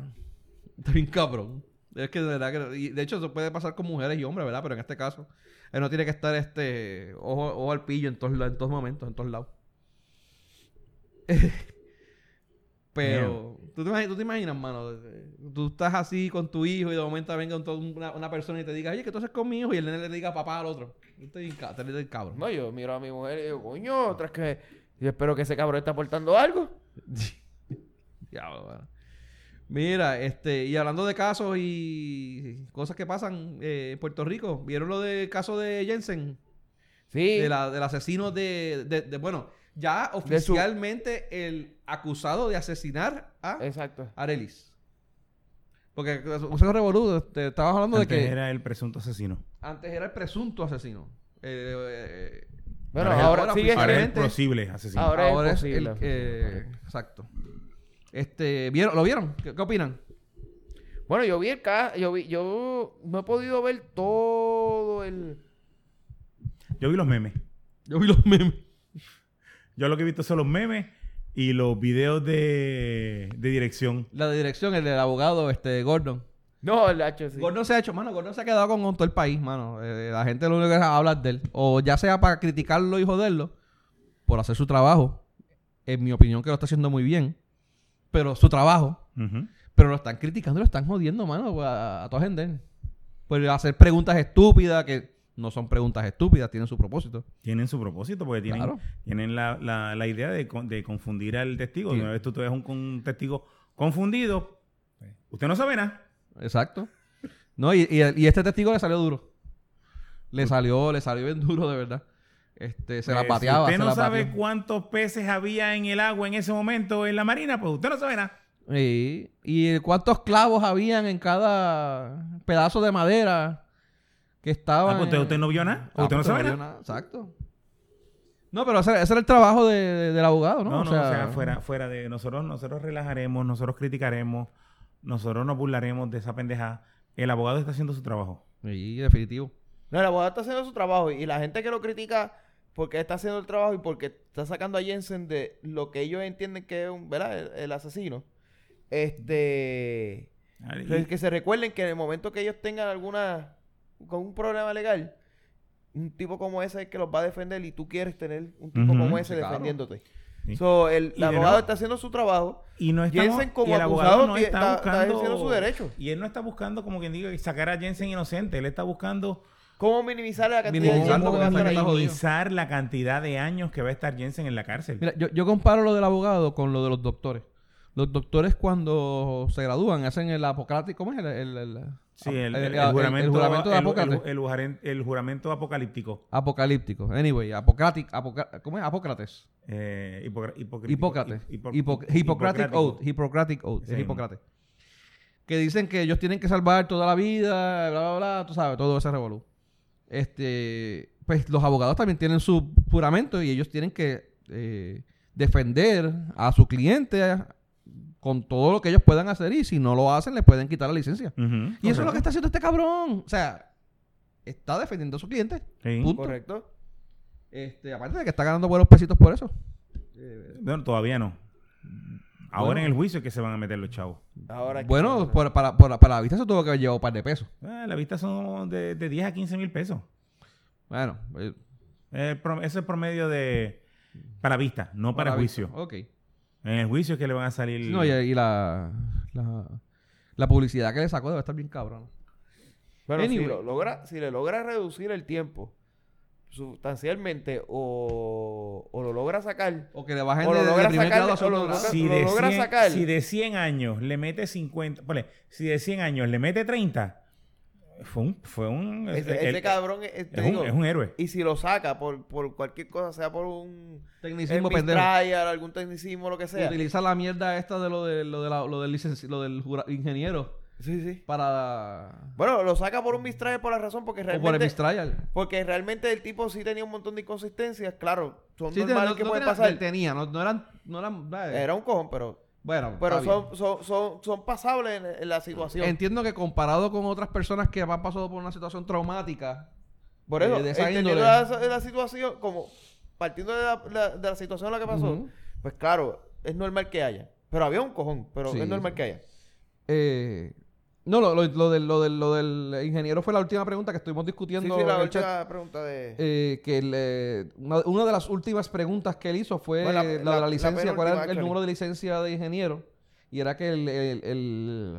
está bien cabrón. Es que de verdad que... y de hecho, eso puede pasar con mujeres y hombres, ¿verdad? Pero en este caso, él no tiene que estar este ojo, ojo al pillo en todos, en todos momentos, en todos lados. Pero, ¿tú te, imaginas, tú te imaginas, mano, tú estás así con tu hijo y de momento venga un- una, una persona y te diga, oye, que tú haces con mi hijo y el nene le diga papá al otro. Ca- te le doy cabrón. No, yo miro a mi mujer y digo, coño, tras que. Yo espero que ese cabrón esté aportando algo. Diablo, mano. Mira, este, y hablando de casos y cosas que pasan eh, en Puerto Rico, ¿vieron lo del caso de Jensen? Sí. De la- del asesino de, de- de- bueno, ya su- oficialmente el acusado de asesinar a Exacto. Arelis. Porque José Revolú, te estabas hablando Antes de que era el presunto asesino. antes era el presunto asesino. Eh, eh, Bueno, Ahora es- ahora, ahora sigue. Ahora es el posible asesino. Ahora- es ahora es posible. el eh, exacto. Este, ¿vieron, ¿lo vieron? ¿Qué, qué opinan? Bueno, yo vi el caso. Yo, vi, yo no he podido ver todo el. Yo vi los memes. Yo vi los memes. Yo lo que he visto son los memes y los videos de, de dirección. La de dirección, el del abogado, este, Gordon. No, el H sí. Gordon se ha hecho, mano, Gordon se ha quedado con, con todo el país, mano. Eh, la gente lo único que habla es de él. O ya sea para criticarlo y joderlo, por hacer su trabajo. En mi opinión que lo está haciendo muy bien. Pero su trabajo. Pero lo están criticando y lo están jodiendo, mano, a, a toda gente. Por hacer preguntas estúpidas que no son preguntas estúpidas, tienen su propósito. Tienen su propósito porque tienen, Claro. tienen la, la- la idea de, de confundir al testigo. Sí. Una vez tú te ves un, un testigo confundido, usted no sabe nada. Exacto. No, y, y, y este testigo le salió duro. Le salió, le salió bien duro, de verdad. Este, se la Eh, pateaba. Si usted no sabe cuántos peces había en el agua en ese momento en la marina, pues usted no sabe nada. Sí. Y cuántos clavos habían en cada pedazo de madera que estaban. Ah, pues usted, no vio nada. Ah, usted no pues sabe nada. Exacto. No, pero ese, ese era el trabajo de- de- del abogado, ¿no? No, no, o sea, fuera, fuera de nosotros, nosotros relajaremos, nosotros criticaremos, nosotros nos burlaremos de esa pendejada. El abogado está haciendo su trabajo. Sí, definitivo. No, el abogado está haciendo su trabajo y la gente que lo critica porque está haciendo el trabajo y porque está sacando a Jensen de lo que ellos entienden que es un, ¿verdad? El, el asesino. Este. Y- que- se recuerden que en el momento que ellos tengan alguna. con un problema legal, un tipo como ese es el que los va a defender y tú quieres tener un tipo como ese claro. defendiéndote. Sí. So, el, abogado está haciendo su trabajo. Y no estamos, Jensen como y el acusado abogado no está, está- está buscando ejerciendo su derecho. Y él no está buscando como quien diga sacar a Jensen inocente, él está buscando ¿Cómo minimizar la cantidad Minimizar de tiempo que va minimizar la cantidad de años que va a estar Jensen en la cárcel. Mira, yo, yo comparo lo del abogado con lo de los doctores. Los doctores cuando se gradúan hacen el apocalíptico, ¿cómo es? El, el- el- Sí, el, el- el- el- el el juramento, de Apócrates. el- el juraren- el juramento apocalíptico. Apocalíptico. Anyway, apocratic, apoca- ¿cómo es? Apócrates. Eh, Hipócrates. hipo- Hipo- Hippocratic hipocrático. Oath. Hippocratic Oath. Es. Hipócrates. Que dicen que ellos tienen que salvar toda la vida, bla, bla, bla, tú sabes, todo ese revolú. Este, pues los abogados también tienen su juramento y ellos tienen que eh, defender a su cliente con todo lo que ellos puedan hacer y si no lo hacen les pueden quitar la licencia. Y eso es lo que está haciendo este cabrón. O sea, está defendiendo a su cliente. Sí. Punto. Correcto. Este, aparte de que está ganando buenos pesitos por eso. Eh, Bueno, todavía no. Ahora Bueno. en el juicio es que se van a meter los chavos. Ahora que- Bueno, por- para, por- para la vista se tuvo que haber llevado un par de pesos. Ah, la vista son de, de 10 a 15 mil pesos. Bueno, eh, ese es el promedio de... Para vista, no para, juicio. vista. Ok. En el juicio es que le van a salir... No, y, y la, la, la publicidad que le sacó debe estar bien cabrón. Bueno, si, lo logra, si le logra reducir el tiempo sustancialmente o, o lo logra sacar, O que le bajen O lo de, de logra primer sacar, grado a o lo logra- si, lo de logra 100, sacar. si de 100 años le mete 50... ponle, si de 100 años le mete 30, Fue un... Fue un Ese, el- ese cabrón, es, un, digo, es un héroe. y si lo saca por, por cualquier cosa, sea por un Tecnicismo pendejo. algún tecnicismo, lo que sea. Utiliza la mierda esta de lo, de, lo, de la- lo del, licenci- lo del ingeniero Sí, sí. para... Bueno, lo saca por un mistrial por la razón porque O por el realmente... mistrial. Porque realmente el tipo sí tenía un montón de inconsistencias, claro, son Sí, normales no- que no pueden tenía- pasar. Tenía, no, no eran... No eran eh, Era un cojón, pero, bueno, pero son, son, son, son pasables en, en la situación. Entiendo que comparado con otras personas que han pasado por una situación traumática, Por eso, eh, de esa entendiendo índole. la, la situación, como partiendo de la, la- de la situación en la que pasó, pues claro, es normal que haya. Pero había un cojón, pero Sí, es normal sí. que haya. eh, no, lo, lo, lo del, lo, del, lo del ingeniero fue la última pregunta que estuvimos discutiendo sí, la en el chat. última pregunta de... Eh, que eh, una, una de las últimas preguntas que él hizo fue Bueno, la- la, de la- licencia, cuál era el, número de licencia de ingeniero. Y era que el, el, el,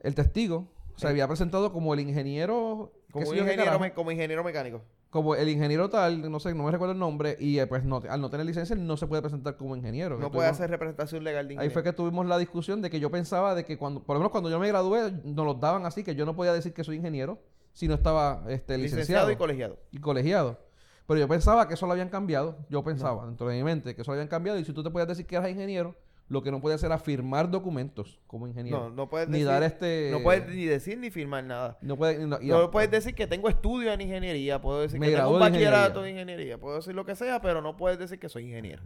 el testigo se había presentado como el ingeniero... como, un ingeniero, me- como ingeniero mecánico. Como el ingeniero tal, no sé, no me recuerdo el nombre, y eh, pues no, al no tener licencia no se puede presentar como ingeniero. No puede hacer representación legal de Ahí ingeniero. fue que tuvimos la discusión de que yo pensaba de que cuando, por lo menos cuando yo me gradué, nos los daban así, que yo no podía decir que soy ingeniero si no estaba este, licenciado licenciado y colegiado. y colegiado. Pero yo pensaba que eso lo habían cambiado. Yo pensaba dentro de mi mente que eso lo habían cambiado. Y si tú te podías decir que eras ingeniero, lo que no podías hacer era firmar documentos como ingeniero. No, no puedes Ni decir, dar este... no puedes ni decir ni firmar nada. No puedes... No, puedes decir que tengo estudio en ingeniería, puedo decir que tengo un bachillerato de ingeniería, puedo decir lo que sea, pero no puedes decir que soy ingeniero.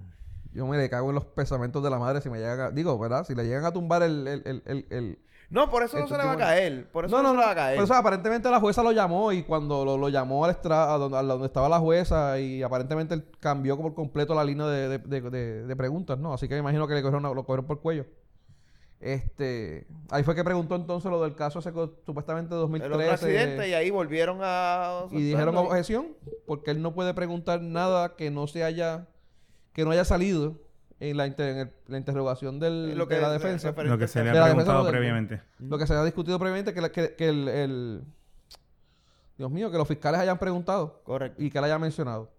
Yo me le cago en los pensamientos de la madre si me llegan a... Digo, ¿verdad? Si le llegan a tumbar el, el, el- el- No, por eso no se le va a caer. Por eso no, se le va a caer. Por eso aparentemente la jueza lo llamó y cuando lo, lo llamó al estrado, a donde, a donde estaba la jueza y aparentemente él cambió por completo la línea de, de- de- preguntas, ¿no? Así que me imagino que le cogieron, lo cogieron por cuello. Este, ahí fue que preguntó entonces lo del caso co- supuestamente de El otro 2013 accidente y ahí volvieron a... y dijeron objeción porque él no puede preguntar nada que no se haya que no haya salido en la, inter- en el- la interrogación del, Lo que de la defensa. Lo que se le ha preguntado previamente. Lo que se ha discutido previamente que, la- que, que el, el- Dios mío, que los fiscales hayan preguntado Correcto. y que él haya mencionado.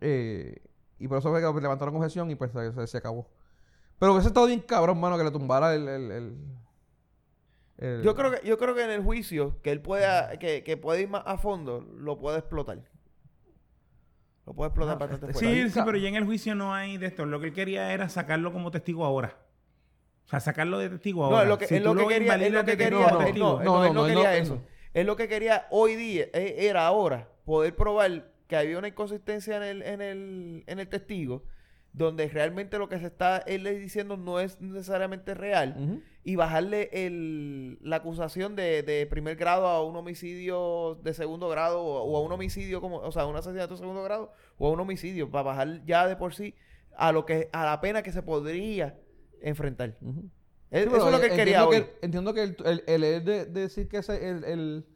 Eh, y por eso fue que levantaron objeción y pues se, se- se acabó. Pero hubiese estado bien cabrón, mano, que le tumbara el... el- el- el- Yo creo que yo creo que en el juicio que él pueda que, que puede ir más a fondo lo puede explotar. Lo puede explotar bastante fuerte. Sí, Ahí sí, pero ya en el juicio no hay de esto. Lo que él quería era sacarlo como testigo ahora. O sea, sacarlo de testigo No, ahora. es lo que, Si es lo que quería, es lo que quería, testigo, no, no, no, no, él no, no quería no, eso. no. Él lo que quería hoy día eh, era ahora poder probar que había una inconsistencia en el, en el, en el testigo, donde realmente lo que se está él diciendo no es necesariamente real, y bajarle el, la acusación de, de primer grado a un homicidio de segundo grado o, o a un homicidio como, o sea, un asesinato de segundo grado o a un homicidio, para bajar ya de por sí a lo que a la pena que se podría enfrentar. Sí, eso es lo que él quería hoy. que- entiendo que el, el, el- el de, de decir que ese, el, el-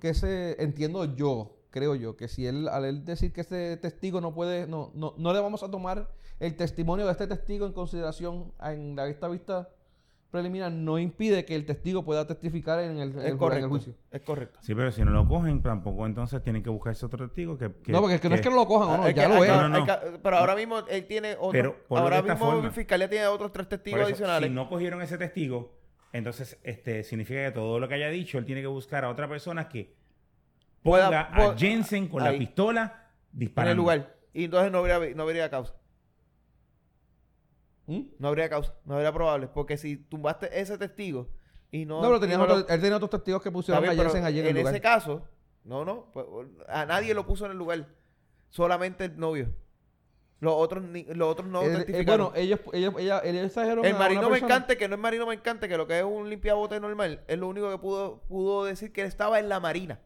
que ese, entiendo yo, creo yo, que si él, al él decir que ese testigo no puede, no, no, no le vamos a tomar el testimonio de este testigo en consideración en la vista vista preliminar, no impide que el testigo pueda testificar en el, en correcto. el juicio. Es correcto. Sí, pero si no lo cogen, tampoco entonces tienen que buscarse otro testigo que... que- no, porque es que no es que no lo cojan, no, Hay ya que- lo hay es. que- No, no, hay no. que- pero ahora mismo él tiene otro, Pero ahora esta mismo forma. Fiscalía tiene otros tres testigos eso, adicionales. Si no cogieron ese testigo, entonces este significa que todo lo que haya dicho, él tiene que buscar a otra persona que Pueda- ponga a pueda- Jensen con la pistola en disparando. el lugar. Y entonces no habría, no habría causa. ¿Mm? No habría causa. No habría probable. Porque si tumbaste ese testigo y no. No, pero no otro- lo- él tenía otros testigos que pusieron bien, a Jensen allí en el lugar. ese caso, no, no. pues, a nadie lo puso en el lugar. Solamente el novio. Los otros, ni- los otros no El- el- testificaron. bueno, ellos, ellos, ella- ellos a el marino mercante, que no es marino mercante, que lo que es un limpiabote normal, es lo único que pudo, pudo decir que él estaba en la marina.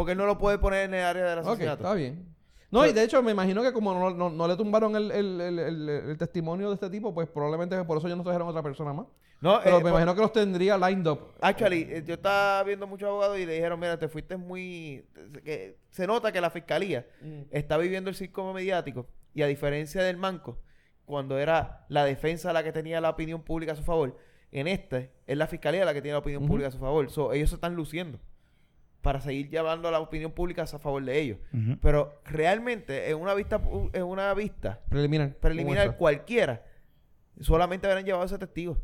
Porque él no lo puede poner en el área Ok, asesinato. está bien. No, y de hecho me imagino que como no, no- no le tumbaron el, el- el- testimonio de este tipo, pues probablemente por eso ellos no trajeron otra persona más. No, Pero eh, me imagino que los tendría lined up. Actually, eh, yo estaba viendo muchos abogados y le dijeron, mira, te fuiste muy... que se nota que la fiscalía está viviendo el circo mediático y a diferencia del manco, cuando era la defensa la que tenía la opinión pública a su favor, en este es la fiscalía la que tiene la opinión pública a su favor. So, ellos se están luciendo para seguir llevando a la opinión pública a favor de ellos. Pero realmente en una vista pu- en una vista Preliminar. preliminar cualquiera solamente habrán llevado ese testigo.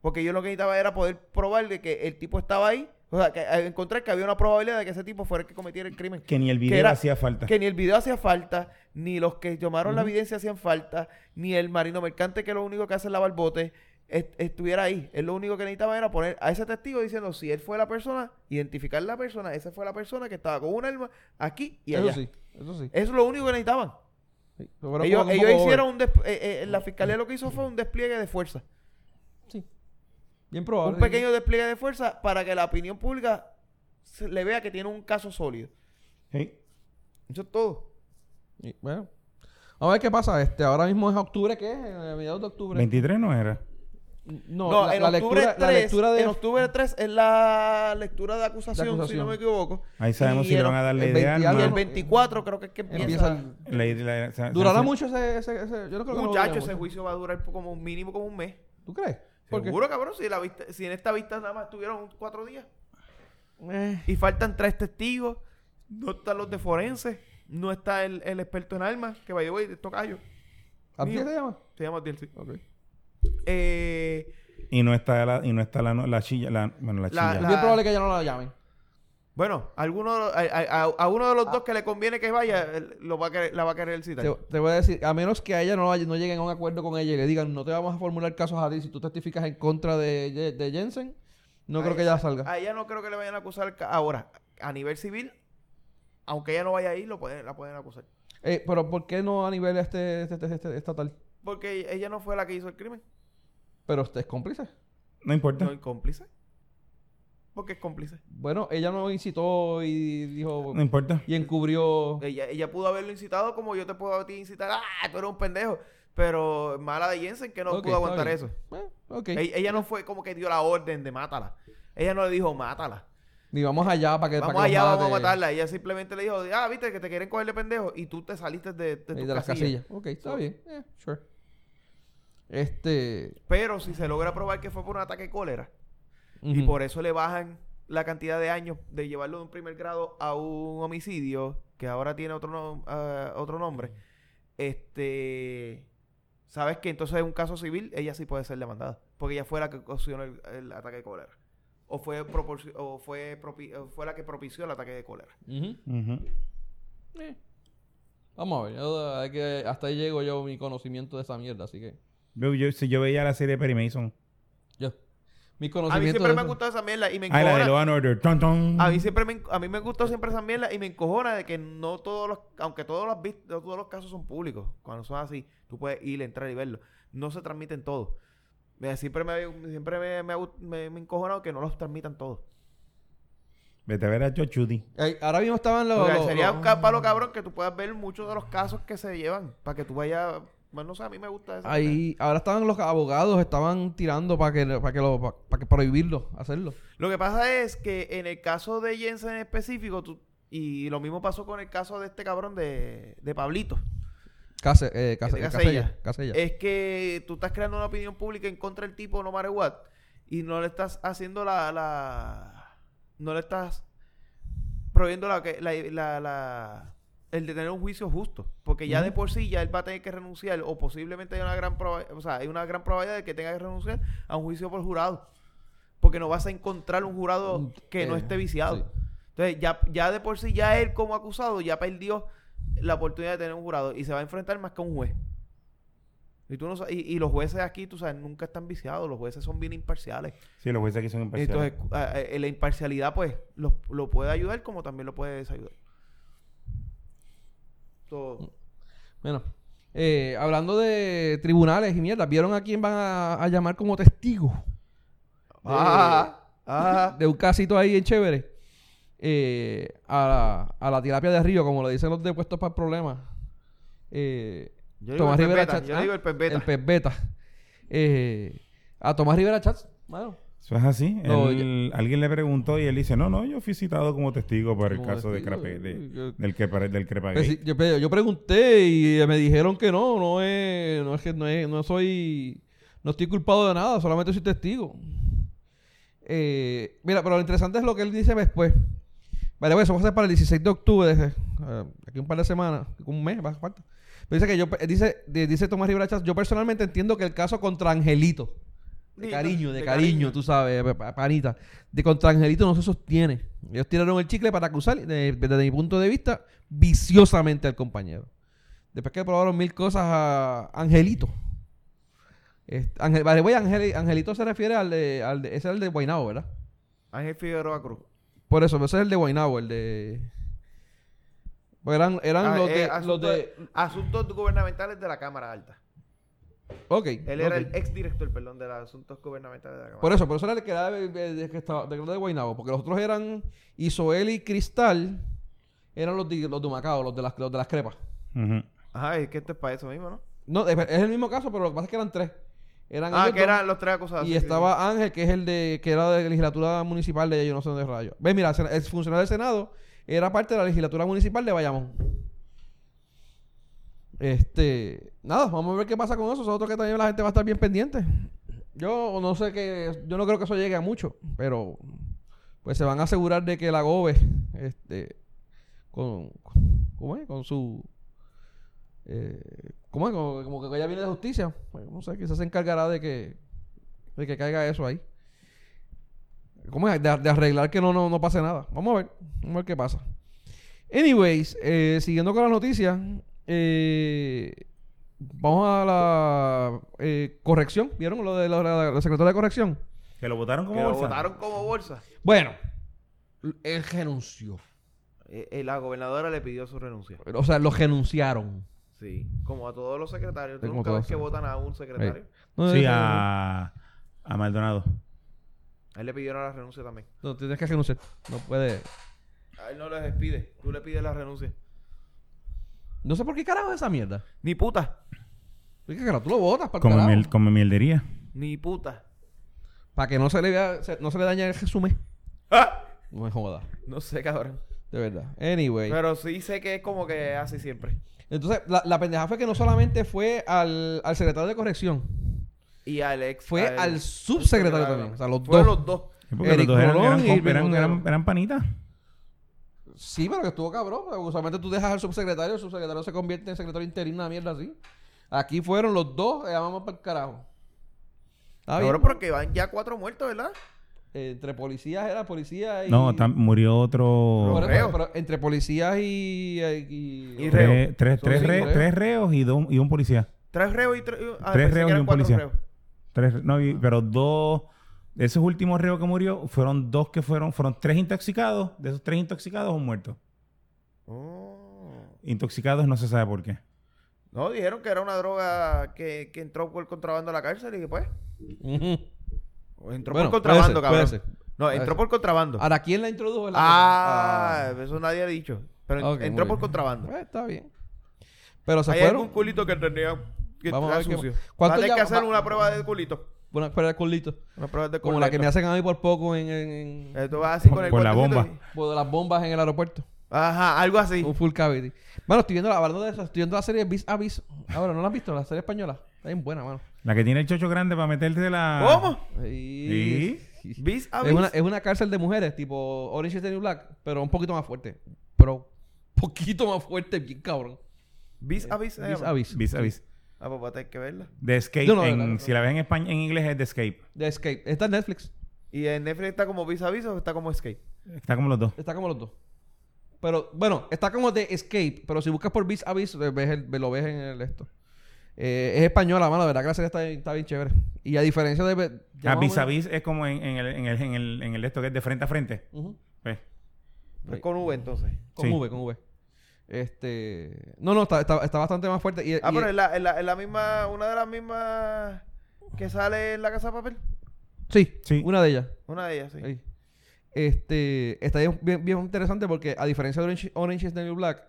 Porque yo lo que necesitaba era poder probar de que el tipo estaba ahí O sea, que eh, encontrar que había una probabilidad de que ese tipo fuera el que cometiera el crimen. Que ni el video era- hacía falta. Que ni el video hacía falta, ni los que tomaron la evidencia hacían falta, ni el marino mercante que lo único que hace es lavar bote, est- estuviera ahí. Él lo único que necesitaba era poner a ese testigo diciendo si él fue la persona, identificar la persona, esa fue la persona que estaba con un arma aquí y allá. Eso sí, eso sí. Eso es lo único que necesitaban. Sí, pero un ellos ellos hicieron un des- eh, eh, la fiscalía lo que hizo fue un despliegue de fuerza. Sí. Bien probable. Un pequeño despliegue de fuerza para que la opinión pública se- le vea que tiene un caso sólido. Sí. Eso es todo. Y, bueno. A ver qué pasa. Este, ahora mismo es octubre, ¿qué es? A mediados de octubre. 23 no era. No, No, la, en, la octubre lectura, 3, la lectura de... en octubre 3 es la lectura de acusación, De si no me equivoco. Ahí sabemos Y si le van a dar la el idea 20 Y el no, 24 creo que es que empieza. El- ¿Durará mucho ese, ese, ese- Yo no creo que no Muchacho, ese juicio va a durar como un mínimo como un mes. ¿Tú crees? ¿Por qué? Seguro, cabrón, si, la vista, si en esta vista nada más estuvieron cuatro días. Eh, Y faltan tres testigos. No están los de forense. No está el, el experto en armas, que vaya, güey, de tocayo. ¿Abdiel se llama? Se llama Abdiel, sí. Ok. Eh, Y no está la, y no está la, la chilla, la, bueno, la La- chilla. Es probable que ya no la llamen. bueno, alguno, a, a- a- uno de los dos que le conviene que vaya, lo va a querer, la va a querer citar. Te, te voy a decir, a menos que a ella no, no lleguen a un acuerdo con ella y le digan, no te vamos a formular casos a ti si tú testificas en contra de, de, Jensen, no A creo que ella- salga. A ella no creo que le vayan a acusar. Ahora, a nivel civil, aunque ella no vaya ahí, lo pueden, la pueden acusar. Eh, pero ¿por qué no a nivel este, este, este- este- estatal? Porque ella no fue la que hizo el crimen. Pero usted es cómplice. No importa. No es cómplice. Porque es cómplice. Bueno, ella no incitó y dijo... No importa. Y encubrió... Ella, ella pudo haberlo incitado como yo te puedo a ti incitar. ¡Ah, tú eres un pendejo! Pero mala de Jensen que no pudo aguantar bien. eso. Eh, ok. Ella, ella no fue como que dio la orden de mátala. Ella no le dijo mátala. Ni vamos allá para que... Vamos para que allá, vamos a matarla. Ella simplemente le dijo, ah, viste que te quieren coger de pendejo y tú te saliste de, de, de las casilla. casillas. Ok, está bien. Eh, sure. Este... Pero si se logra probar que fue por un ataque de cólera y por eso le bajan la cantidad de años de llevarlo de un primer grado a un homicidio que ahora tiene otro, nom- ah, otro nombre, este, sabes que entonces en un caso civil ella sí puede ser demandada porque ella fue la que ocasionó el, el ataque de cólera o fue o fue o fue la que propició el ataque de cólera. Eh. Vamos a ver. yo- hay que, hasta ahí llego yo mi conocimiento de esa mierda, así que... Yo, yo, si yo veía la serie de Perry Mason. Yo. Mi A mí conocimiento siempre me ha gustado esa mierda y me Ah, la de encojona. Law and Order. Ton, ton. A mí siempre me, a mí me gustó siempre esa mierda y me encojona de que no todos los, aunque todos los, todos los casos son públicos, cuando son así, tú puedes ir, entrar y verlo. No se transmiten todos. Mira, Siempre me, siempre me, me, me, me encojonado que no los transmitan todos. Vete a ver a George Judy. Ey, ahora mismo estaban los... Porque sería un palo cabrón que tú puedas ver muchos de los casos que se llevan para que tú vayas. Bueno, no sé, a mí me gusta eso. Ahí, ahora estaban los abogados, estaban tirando para que, para que, lo, para que prohibirlo, hacerlo. Lo que pasa es que en el caso de Jensen en específico, tú, y lo mismo pasó con el caso de este cabrón de, de Pablito. Case, eh, Case- de Casella. Casella. Es que tú estás creando una opinión pública en contra del tipo, no matter what, y no le estás haciendo la. la no le estás prohibiendo la, que- la, la, la- el de tener un juicio justo. Porque ya de por sí ya él va a tener que renunciar, o posiblemente hay una gran o sea, hay una gran probabilidad de que tenga que renunciar a un juicio por jurado. Porque no vas a encontrar un jurado Mm, que no eh, esté viciado. sí. Entonces, ya, ya de por sí, ya él como acusado ya perdió la oportunidad de tener un jurado y se va a enfrentar más que a un juez. Y, tú no y, y los jueces aquí, tú sabes, nunca están viciados. Los jueces son bien imparciales. Sí, los jueces aquí son imparciales. Entonces, a- a- la imparcialidad, pues, lo, lo puede ayudar como también lo puede desayudar. Bueno, eh, hablando de tribunales y mierda, ¿vieron a quién van a, a llamar como testigo? ah, ah, De un casito ahí en chévere. Eh, a, la, a la tilapia de río, como le dicen los depuestos para el problema. Eh, Yo digo Tomás el Rivera pez beta, Chats. yo ¿ah? digo el pez beta. El pez beta. Eh, a Tomás Rivera Chats. Bueno, Eso es así. No, Él- alguien le preguntó y él dice, no, no, yo fui citado como testigo por el caso de Crape, de- eh, yo- del que del Crepa Pues yo, pregunté y me dijeron que no, no es, no es que no es, no soy, no estoy culpado de nada, solamente soy testigo. Eh, mira, pero lo interesante es lo que él dice después. Vale, bueno, eso va a ser para el 16 de octubre, de- eh, aquí un par de semanas, un mes, va falta. Pero dice que yo, pe- dice, dice Tomás Rivera Chávez, yo personalmente entiendo que el caso contra Angelito de cariño, de, de cariño, cariño. tú sabes, pa- panita. De contra Angelito no se sostiene. Ellos tiraron el chicle para acusar, de- desde mi punto de vista, viciosamente al compañero. Después que probaron mil cosas a Angelito. Este, the way, Angel- Angelito se refiere al de, al de- ese es el de Guaynabo, ¿verdad? Ángel Figueroa Cruz. Por eso, ese es el de Guaynabo, el de... Pues eran eran Ah, los, eh, de, asunto los de... Asuntos gubernamentales de la Cámara Alta. Ok. Él era el ex director, perdón, de los asuntos gubernamentales de la Cámara Por eso, por eso era el que era de, de- de- que estaba, de, de Guaynabo. Porque los otros eran Isoel y Cristal. Eran los de, los de Macao, los de las, los de las crepas. Ajá, es que esto es para eso mismo, ¿no? No, es, es el mismo caso, pero lo que pasa es que eran tres. Eran Ah, que eran los tres acusados. Y sí, sí, estaba Ángel, que es el de que era de la legislatura municipal de yo no sé dónde rayo. Ve, mira, el funcionario del Senado era parte de la legislatura municipal de Bayamón. Este, nada, vamos a ver qué pasa con eso. Eso es otro que también la gente va a estar bien pendiente. Yo no sé que, yo no creo que eso llegue a mucho, pero pues se van a asegurar de que la GOBE, este, con, ¿cómo es? Con su, eh, ¿cómo es? Como, como que ella viene de justicia. Pues, no sé, quizás se encargará de que, de que caiga eso ahí. ¿Cómo es? De, de arreglar que no, no, no pase nada. Vamos a ver. Vamos a ver qué pasa. Anyways, eh, siguiendo con la noticia, eh, vamos a la eh, corrección. ¿Vieron lo de la, la, la secretaria de corrección? Que lo votaron como Que lo bolsa. votaron como bolsa. Bueno, él renunció. Eh, eh, la gobernadora le pidió su renuncia. O sea, lo renunciaron. Sí. Como a todos los secretarios. Tú como nunca ves que votan a un secretario. No, Sí, a, a Maldonado. A él le pidieron la renuncia también. No, tienes que renunciar. No puede. A él no le despide. Tú le pides la renuncia. No sé por qué carajo es esa mierda. Ni puta. ¿Por qué carajo? Tú lo votas para Como, miel, como mieldería. Ni puta. Para que no se le vea, se- no se le dañe el resumen. ¡Ah! No me joda. No sé, cabrón. De verdad. Anyway. Pero sí sé que es como que así siempre. Entonces, la, la pendeja fue que no solamente fue al, al secretario de corrección, Y al ex. fue al subsecretario también. O sea, los Fueron dos. los dos. Sí, porque Eric los dos eran, Colón eran, y comp- Luis eran, Montero. eran- eran panitas. Sí, pero que estuvo cabrón. porque Usualmente tú dejas al subsecretario, el subsecretario se convierte en secretario interino, una mierda así. Aquí fueron los dos, le llamamos para el carajo. Cabrón, porque van ya cuatro muertos, ¿verdad? Entre policías era policía y. No, murió Por otro. pero entre policías y. y, Y Tres, tres, re- reos. tres reos y, dos- y un policía. Tres reos y tres. Ah, Tres reos y un policía. reos. Tres, no, y- pero dos. De esos últimos reos que murió, fueron dos que fueron. Fueron tres intoxicados. De esos tres intoxicados, un muerto. Oh. Intoxicados no se sabe por qué. No, dijeron que era una droga que, que entró por contrabando a la cárcel y que pues. Entró Bueno, por puede contrabando, puede cabrón. ser. No, Puede entró por contrabando. Ahora, ¿quién la introdujo? en la Ah, cosa? eso nadie ha dicho. Pero entró por bien. contrabando. Pues, está bien. Pero se Hay fueron. algún culito que tenía que Vamos a ver sucio. ¿Cuánto Va ya- que hacer va- una prueba de culito. Una espera de culito. Una prueba de Como la que me culito. hacen a mí por poco en, en, en- tú vas así con el Por la bomba. por las bombas en el aeropuerto. Ajá, algo así. Un full cavity. Bueno, estoy viendo la, hablando de eso, estoy viendo la serie Vis a Vis. Ahora, ¿no la has visto? La serie española. Está bien buena, mano. La que tiene el chocho grande para meterte la. ¿Cómo? Y... Vis a Es una, es una cárcel de mujeres, tipo Orange is the New Black, pero un poquito más fuerte. Pero poquito más fuerte, bien cabrón. Vis a Vis llama. a Vis. Vis a vis. Ah, pues va a tener que verla. The Escape. No, no, en- no, no, no. Si la ves en, español, en inglés es The Escape. De Escape. Está en Netflix. ¿Y en Netflix está como vis a vis o está como escape? Está como los dos. Está como los dos. Pero, bueno, está como de Escape, pero si buscas por Vis a Vis, eh, ves el- lo ves en el esto. Eh, es española, mano, la verdad que la serie está, está bien chévere. Y a diferencia de... Ah, o vis a vis es como en, en el, en, el, en, el, en el esto que es de frente a frente. Pues, Es con V entonces. Con Sí. V, con V. Este... No, no, está, está, está bastante más fuerte. Y, Ah, y- pero es la, es la, es la misma, una de las mismas que sale en la casa de papel. Sí, Sí. una de ellas. Una de ellas, sí. Ahí. Este, está bien, bien- bien interesante porque a diferencia de Orange, Orange is the New Black,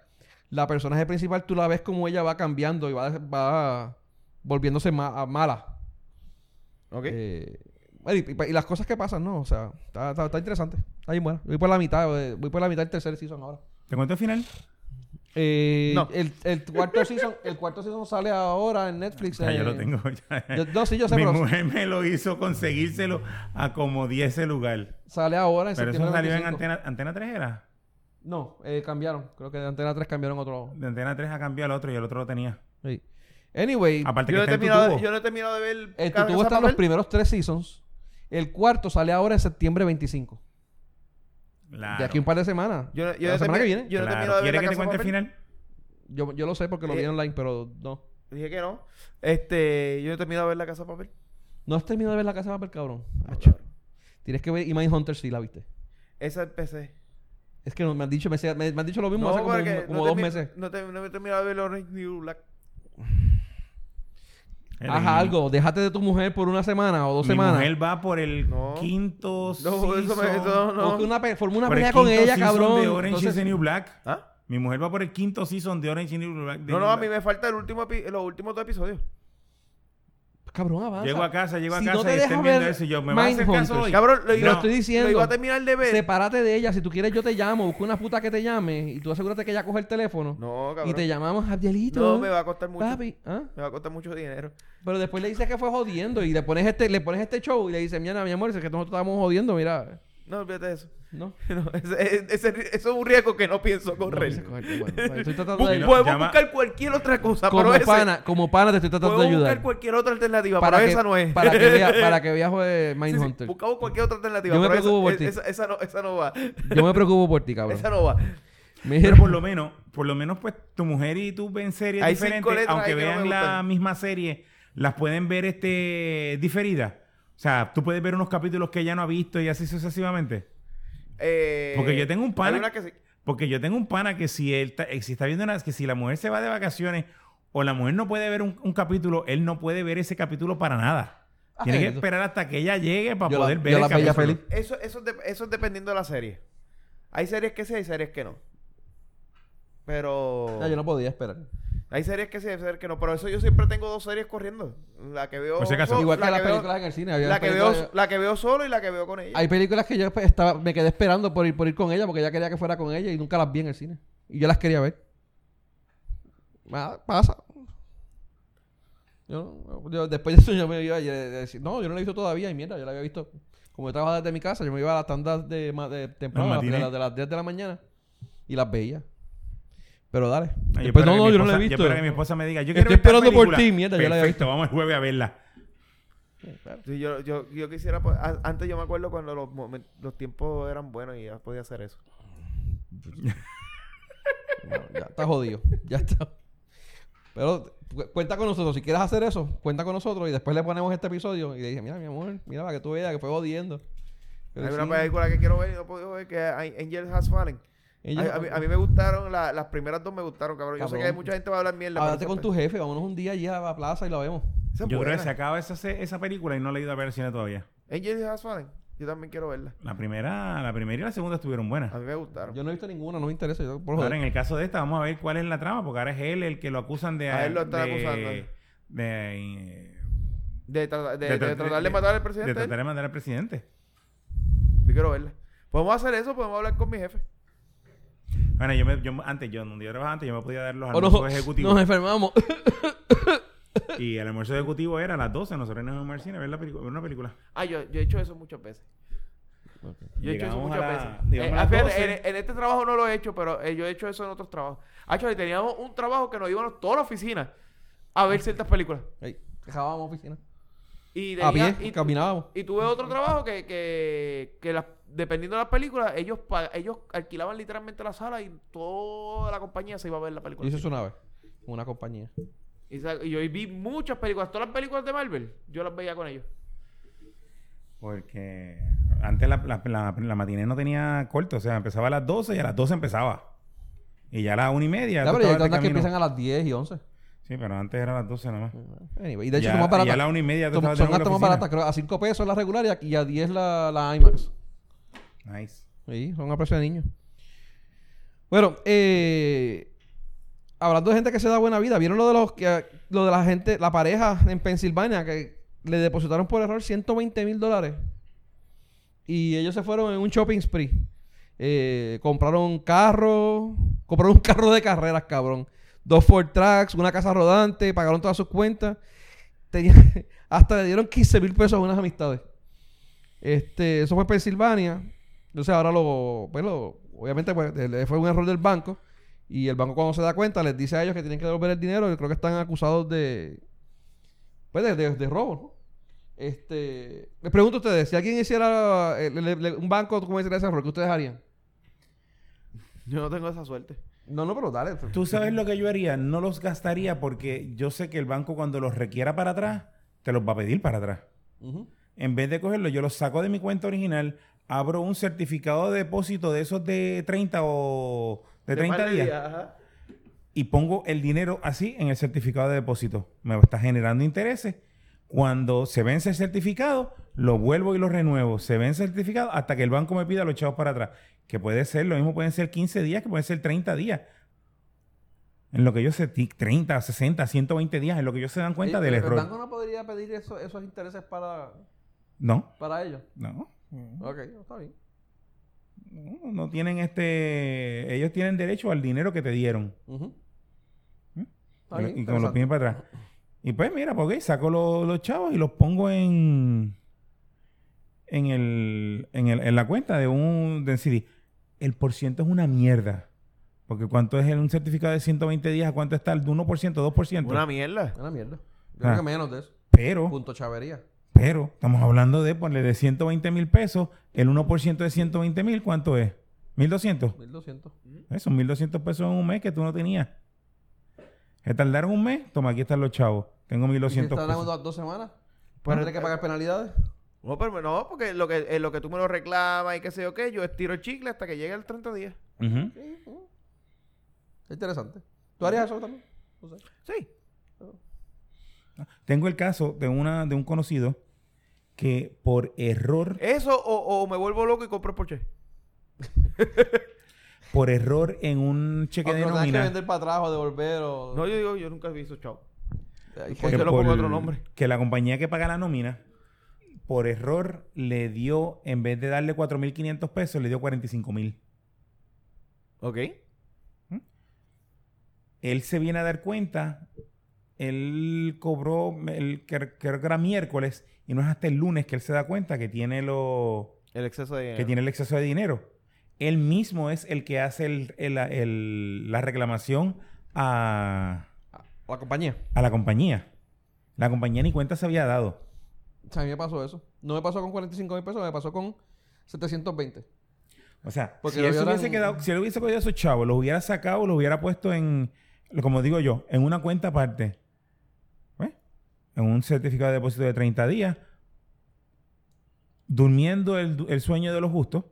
la personaje principal tú la ves como ella va cambiando y va, va volviéndose ma- mala. Ok. Eh, y, y- y las cosas que pasan, ¿no? O sea, está, está- está interesante. Está bien bueno. Voy por la mitad, eh, voy por la mitad del tercer season ahora. ¿Te cuento el final? Eh, No. el, el cuarto season, el cuarto season sale ahora en Netflix. Ya, yo eh, lo tengo. ya. yo- no, sí, yo sé, Mi pero mujer me lo hizo conseguírselo a como 10 ese lugar. sale ahora en Pero eso salió en 25. Antena, Antena 3 era. No, eh, cambiaron. Creo que de Antena 3 cambiaron otro. De Antena 3 a cambiar al otro y el otro lo tenía. Sí. Anyway, Aparte Yo no, que está en de- yo no he terminado de ver el Casa tubo de está en los primeros tres seasons. El cuarto sale ahora en septiembre 25. Claro. De aquí un par de semanas. Yo, no- yo la semana que viene. Yo no he Claro. terminado de ver ¿Quiere la que te cuente el final? Yo, yo lo sé porque lo vi Eh, online, pero no. Dije que no. Este, yo no he terminado de ver la casa de papel. No has terminado de ver la casa de papel, cabrón. No, cabrón. Tienes que ver y Mindhunter sí la viste. Esa empecé. Es que me han dicho, me, me- me han dicho lo mismo No, hace como, un- como no dos meses. No, te- no he terminado de ver Orange New Black. Haz algo, déjate de tu mujer por una semana o dos Mi semanas. mujer va por el No. quinto No, eso me- eso no. Una pe- forma una por pelea con ella, cabrón. de Orange Entonces- is the New Black. ¿Ah? Mi mujer va por el quinto season de Orange is the New Black. No, New no, a mí me falta el último los últimos dos episodios. Cabrón, avanza. Llego a casa, llego a Si casa no te y estén viendo eso y yo, ¿me vas a hacer caso hoy? Cabrón, lo, Lo iba- estoy diciendo. Lo iba a terminar de ver. Sepárate de ella. Si tú quieres, yo te llamo. Busca una puta que te llame y tú asegúrate que ella coge el teléfono. No, cabrón. y te llamamos, Abdielito. No, me va a costar mucho. Papi, ¿ah? Me va a costar mucho dinero. Pero después le dices que fue jodiendo y le pones este, le pones este show y le dices, mira, mi amor, es que nosotros estábamos jodiendo, mira. No, olvídate de eso. No. No, ese- ese- eso es un riesgo que no pienso correr. No, bueno, estoy tratando de podemos llama- buscar cualquier otra cosa, como pero ese, pana, como pana te estoy tratando de podemos ayudar. buscar cualquier otra alternativa, Para pero que, esa no es. para que para que veas eh, Sí, sí, Mindhunter. buscamos cualquier otra alternativa, Yo me pero preocupo esa, por ti. esa, esa no, esa no va. Yo me preocupo por ti, cabrón. Esa no va. Mira, Pero por lo menos, por lo menos, pues, tu mujer y tú ven series Hay diferentes, aunque no vean la misma serie, las pueden ver este diferidas. O sea, tú puedes ver unos capítulos que ella no ha visto y así sucesivamente. Eh, Porque yo tengo un pana- que sí. Porque yo tengo un pana que si él ta- eh, si está viendo una, que si la mujer se va de vacaciones o la mujer no puede ver un, un capítulo, él no puede ver ese capítulo para nada. Ah, Tiene que eso. esperar hasta que ella llegue para Yo la- poder ver yo el la capítulo. feliz. Eso, eso, de- eso es dependiendo de la serie. Hay series que sí, hay series que no. Pero... Ya, yo no podía esperar. Hay series que sí, hay series que no. Pero eso yo siempre tengo dos series corriendo. La que veo... Por si acaso. so- Igual que la las veo- películas en el cine. había La que, películas- veo, la que veo solo y la que veo con ella. Hay películas que yo estaba, me quedé esperando por ir, por ir con ella porque ella quería que fuera con ella y nunca las vi en el cine. Y yo las quería ver. Nada, pasa. Yo, yo- después de eso yo me iba a decir, no, yo no la he visto todavía y mierda, yo la había visto. Como yo trabajaba desde mi casa, yo me iba a las tandas de, ma- de temprano, Las de, las- de las 10 de la mañana y las veía. Pero dale. Ay, Después, espero no, no, yo no la he visto. Yo espero que mi esposa me diga, yo Estoy quiero ver tal esperando por ti, mierda, yo la había Perfecto, vamos el jueves a verla. Sí, yo, yo, yo quisiera... pues, a- Antes yo me acuerdo cuando los, los tiempos eran buenos y ya podía hacer eso. No, ya está jodido. Ya está. Pero cu- cuenta con nosotros. Si quieres hacer eso, cuenta con nosotros y después le ponemos este episodio y le dije, mira, mi amor, mira para que tú veas que fue jodiendo. Pero hay sí, una película que quiero ver y no he podido ver que hay Angel Has Fallen. A, a mí, a mí me gustaron, la- las primeras dos me gustaron, cabrón. Yo sé Cabrón. que hay mucha gente que va a hablar mierda. Háblate con tu jefe, vámonos un día allí a la plaza y la vemos. esa Yo creo que se acaba esa, esa película y no la he ido a ver al cine todavía. Angel Has. Yo también quiero verla. La primera, la primera y la segunda estuvieron buenas. A mí me gustaron. Yo no he visto ninguna, no me interesa. Yo, por Ahora, en el caso de esta, vamos a ver cuál es la trama, porque ahora es él el que lo acusan de... A él lo están de- acusando. De, De, tra- de, de de tra- tratar de matar al De presidente. tratar de matar al presidente. Yo quiero verla. Podemos hacer eso, podemos hablar con mi jefe. Bueno, yo, me, yo antes, yo donde yo trabajaba antes, yo me podía dar los almuerzos ejecutivos. nos enfermamos. Y el almuerzo ejecutivo era a las 12, nosotros nos íbamos al cine a ver, la ver una película. Ah, yo, yo he hecho eso muchas veces. Yo he hecho eso muchas la- veces. Eh, a las fíjate, 12. en, en este trabajo no lo he hecho, pero eh, yo he hecho eso en otros trabajos. Actually, teníamos un trabajo que nos íbamos toda la oficina a ver ciertas películas. Ey, dejábamos oficina. Y A tenía- pie, y, caminábamos. y tuve otro trabajo que, que, que las- dependiendo de las películas, ellos, ellos alquilaban literalmente la sala y toda la compañía se iba a ver la película. Y eso es una vez. Una compañía. Y, y yo vi muchas películas, todas las películas de Marvel, yo las veía con ellos. Porque antes la, la, la, la matiné no tenía corto, o sea, empezaba a las 12 y a las 12 empezaba. Y ya a las 1 y media. Ya, pero de tandas que empiezan a las 10 y 11. Sí, pero antes era a las 12 nada más. Anyway, y de hecho Ya- son más baratas. ya a la una y media Son- son hasta la más baratas. Creo a 5 pesos la regular y a, y a 10 la, la IMAX. Nice. Sí, son a precio de niños. Bueno, eh, hablando de gente que se da buena vida, ¿vieron lo de los que lo de la gente, la pareja en Pensilvania que le depositaron por error 120 mil dólares? Y ellos se fueron en un shopping spree. Eh, compraron carro, compraron un carro de carreras, cabrón. Dos Ford Tracks, una casa rodante, pagaron todas sus cuentas. Tenían- hasta le dieron 15 mil pesos a unas amistades. Este, eso fue en Pensilvania. Entonces ahora lo, pues lo- obviamente pues, fue un error del banco Y el banco cuando se da cuenta les dice a ellos que tienen que devolver el dinero. Yo creo que están acusados de... Pues de, de- de robo, ¿no? Este... Les pregunto a ustedes, si alguien hiciera eh, le- le- un banco como ese error, ¿qué ustedes harían? Yo no tengo esa suerte. No, no, pero dale. ¿Tú sabes lo que yo haría? No los gastaría porque yo sé que el banco cuando los requiera para atrás, te los va a pedir para atrás. En vez de cogerlo, yo los saco de mi cuenta original, abro un certificado de depósito de esos de 30 o de 30 par de días ajá. y pongo el dinero así en el certificado de depósito. Me está generando intereses. Cuando se vence el certificado, lo vuelvo y lo renuevo. Se vence el certificado hasta que el banco me pida los chavos para atrás. Que puede ser, lo mismo pueden ser 15 días, que pueden ser 30 días. En lo que ellos se... ti- 30, 60, 120 días, en lo que ellos se dan cuenta del ¿El error. banco no podría pedir eso- esos intereses para, No, para ellos? no. Ok, está bien. No, no tienen este... Ellos tienen derecho al dinero que te dieron. Ujú. ¿Mm? Está Y, bien, y como lo piden para atrás. Y pues mira, porque saco los, los chavos y los pongo en en el, en el en la cuenta de un de CD. El por ciento es una mierda. Porque ¿cuánto es el- un certificado de 120 días? ¿A cuánto está el de 1%, 2%? Una mierda. Una mierda. Yo Ah. creo que menos de eso. pero, Punto chavería. Pero, estamos hablando de ponerle de 120 mil pesos. El 1% de 120 mil, ¿cuánto es? 1200. 1200. Eso, 1200 pesos en un mes que tú no tenías. ¿Se tardaron un mes? Toma, aquí están los chavos. Tengo ¿Y si 1200 están pesos. dando dos semanas? Pues, ¿Tienes que pagar penalidades? No, pero no, porque lo que, en lo que tú me lo reclamas y qué sé yo qué, yo estiro el chicle hasta que llegue el 30 días. Ujú. Sí, sí. Es interesante. ¿Tú harías eso también? No sé. Sí. Tengo el caso de una de un conocido que por error, Eso o, o me vuelvo loco y compro el Porsche. por error en un cheque de tengas que nómina, vender para atrás o devolver o... No, yo digo, yo nunca he visto ¿Por que- qué lo pongo otro nombre? que la compañía que paga la nómina, por error le dio, en vez de darle 4.500 pesos, le dio 45.000. Ok. Él se viene a dar cuenta, él cobró, el, creo que era miércoles, y no es hasta el lunes que él se da cuenta que tiene lo, El exceso de dinero. que tiene el exceso de dinero. Él mismo es el que hace el- el- el- la reclamación a, la compañía. a la compañía. La compañía ni cuenta se había dado. O sea, a mí me pasó eso. No me pasó con 45 mil pesos, me pasó con 720. O sea, Porque si él hubiese quedado, si él hubiese cogido esos chavos, los hubiera sacado, los hubiera puesto en, como digo yo, en una cuenta aparte. En un certificado de depósito de 30 días. Durmiendo el, el sueño de los justos.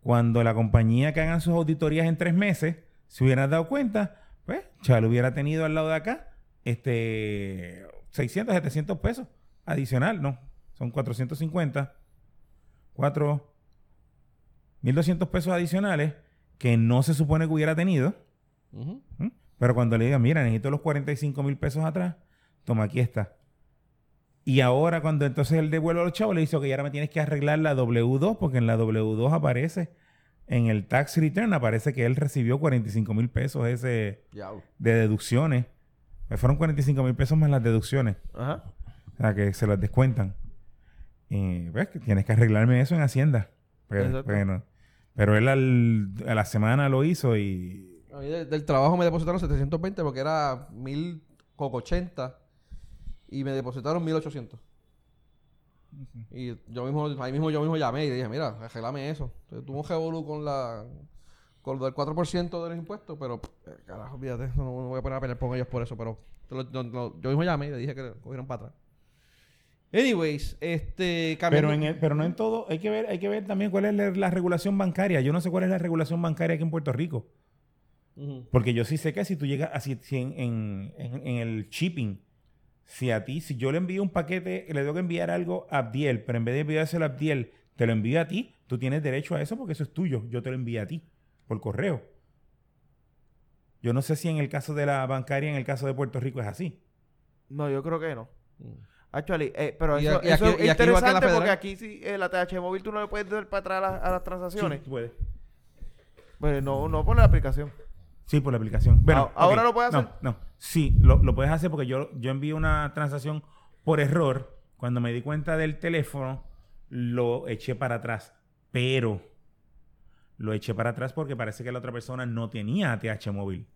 Cuando la compañía que hagan sus auditorías en tres meses, se hubieran dado cuenta, pues, ya lo hubiera tenido al lado de acá, este, 600, 700 pesos adicional, no, son 450, 4, 1200 pesos adicionales que no se supone que hubiera tenido, Ujú. ¿m? pero cuando le digan, mira, necesito los 45 mil pesos atrás, toma, aquí está. Y ahora cuando entonces él devuelve a los chavos, le dice, ok, ahora me tienes que arreglar la W2, porque en la W2 aparece, en el tax return aparece que él recibió 45 mil pesos ese de deducciones. Pues fueron 45 mil pesos más las deducciones. Ajá. O sea, que se las descuentan. Y ves que tienes que arreglarme eso en Hacienda. Pero, Exacto. bueno, pero él al- a la semana lo hizo y... A mí de- del trabajo me depositaron 720 porque era 1080 y me depositaron 1800. Y yo mismo, ahí mismo yo mismo llamé y dije, mira, arreglame eso. Entonces, tuve un revolú con la con lo del 4% de los impuestos, pero eh, carajo, olvídate, no, no voy a poner a pelear con ellos por eso, pero lo- lo- lo- yo mismo llamé y le dije que cogieron para atrás. Anyways, este cambiando- Pero, en el- pero no en todo. Hay que, ver, hay que ver también cuál es la, la regulación bancaria. Yo no sé cuál es la regulación bancaria aquí en Puerto Rico. Porque yo sí sé que si tú llegas así si en, en- en- en el shipping, si a ti, si yo le envío un paquete, le tengo que enviar algo a Abdiel, pero en vez de enviárselo a Abdiel, te lo envío a ti, tú tienes derecho a eso porque eso es tuyo. Yo te lo envío a ti por correo. Yo no sé si en el caso de la bancaria, en el caso de Puerto Rico es así. No, yo creo que no. Mm. Actually, eh, pero Y eso, aquí- eso y es aquí interesante porque aquí sí, eh, la TH móvil tú no le puedes dar para atrás a, las- a las transacciones. Sí, puede. Pues no, no por la aplicación. Sí, por la aplicación. Bueno, Ah, ¿ahora ok. lo puedes hacer? No, no. Sí, lo, lo puedes hacer porque yo, yo envío una transacción por error. Cuando me di cuenta del teléfono, lo eché para atrás. Pero lo eché para atrás porque parece que la otra persona no tenía ATH móvil.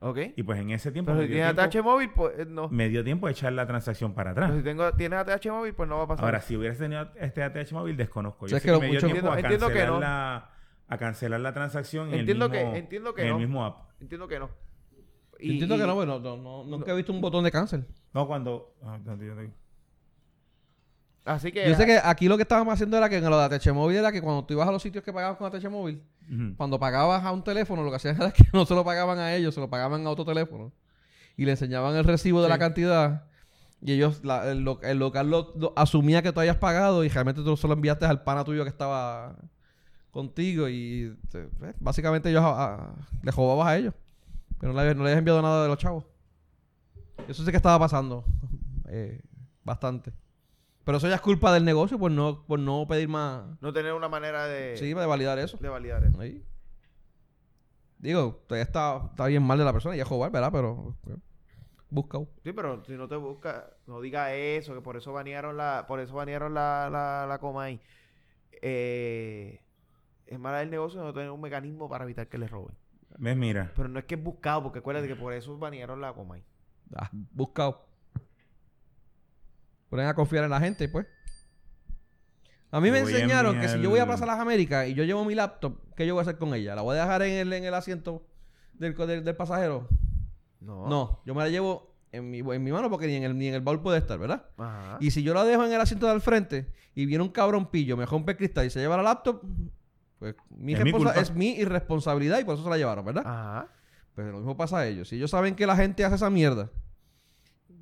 ¿Ok? Y pues en ese tiempo, Pero me, si dio tienes tiempo ATH móvil, pues eh, no. me dio tiempo de echar la transacción para atrás. Pero si tengo, tienes ATH móvil, pues no va a pasar. Ahora, si hubieras tenido este ATH móvil, desconozco. Yo O sea, sé es que que me lo dio mucho- tiempo a Entiendo- entiendo que cancelar, no. la, a cancelar la transacción en el mismo, que- entiendo que en no. el mismo app. Entiendo que no. Y- entiendo y- que no, bueno, no, no- nunca he visto un botón de cancel. No, cuando... ah, Así que. Yo sé que aquí lo que estábamos haciendo era que en lo de ATH móvil era que cuando tú ibas a los sitios que pagabas con ATH móvil, cuando pagabas a un teléfono, lo que hacían era que no se lo pagaban a ellos, se lo pagaban a otro teléfono. Y le enseñaban el recibo de la cantidad. Y ellos, la- el, lo- el local lo, lo- asumía que tú hayas pagado y realmente tú solo enviaste al pana tuyo que estaba contigo. Y eh, pues, básicamente ellos a- a- le robabas a ellos. Pero no le, no le habías enviado nada de los chavos. Eso sí que estaba pasando. eh, bastante. Pero eso ya es culpa del negocio por no, por no pedir más. No tener una manera de. Sí, de validar eso. De validar eso. Ahí. Digo, todavía está, está bien mal de la persona y es jugar, ¿verdad? Pero eh, busca. Sí, pero si no te busca, no diga eso, que por eso banearon la, por eso banearon la, la, la coma ahí. Eh, es mala del negocio no tener un mecanismo para evitar que les roben. ¿Ves? Mira. Pero no es que es buscado, porque acuérdate que por eso banearon la coma ahí. Ah, buscado. Ponen a confiar en la gente, pues. A mí me Voy enseñaron que si yo voy a Plaza Las Américas y yo llevo mi laptop, ¿qué yo voy a hacer con ella? ¿La voy a dejar en el, en el asiento del, del, del pasajero? No. No, yo me la llevo en mi, en mi mano porque ni en, el, ni en el baúl puede estar, ¿verdad? Ajá. Y si yo la dejo en el asiento del frente y viene un cabrón pillo, me rompe el cristal y se lleva la laptop, pues mi Es mi responsa- es mi irresponsabilidad y por eso se la llevaron, ¿verdad? Ajá. Pues lo mismo pasa a ellos. Si ellos saben que la gente hace esa mierda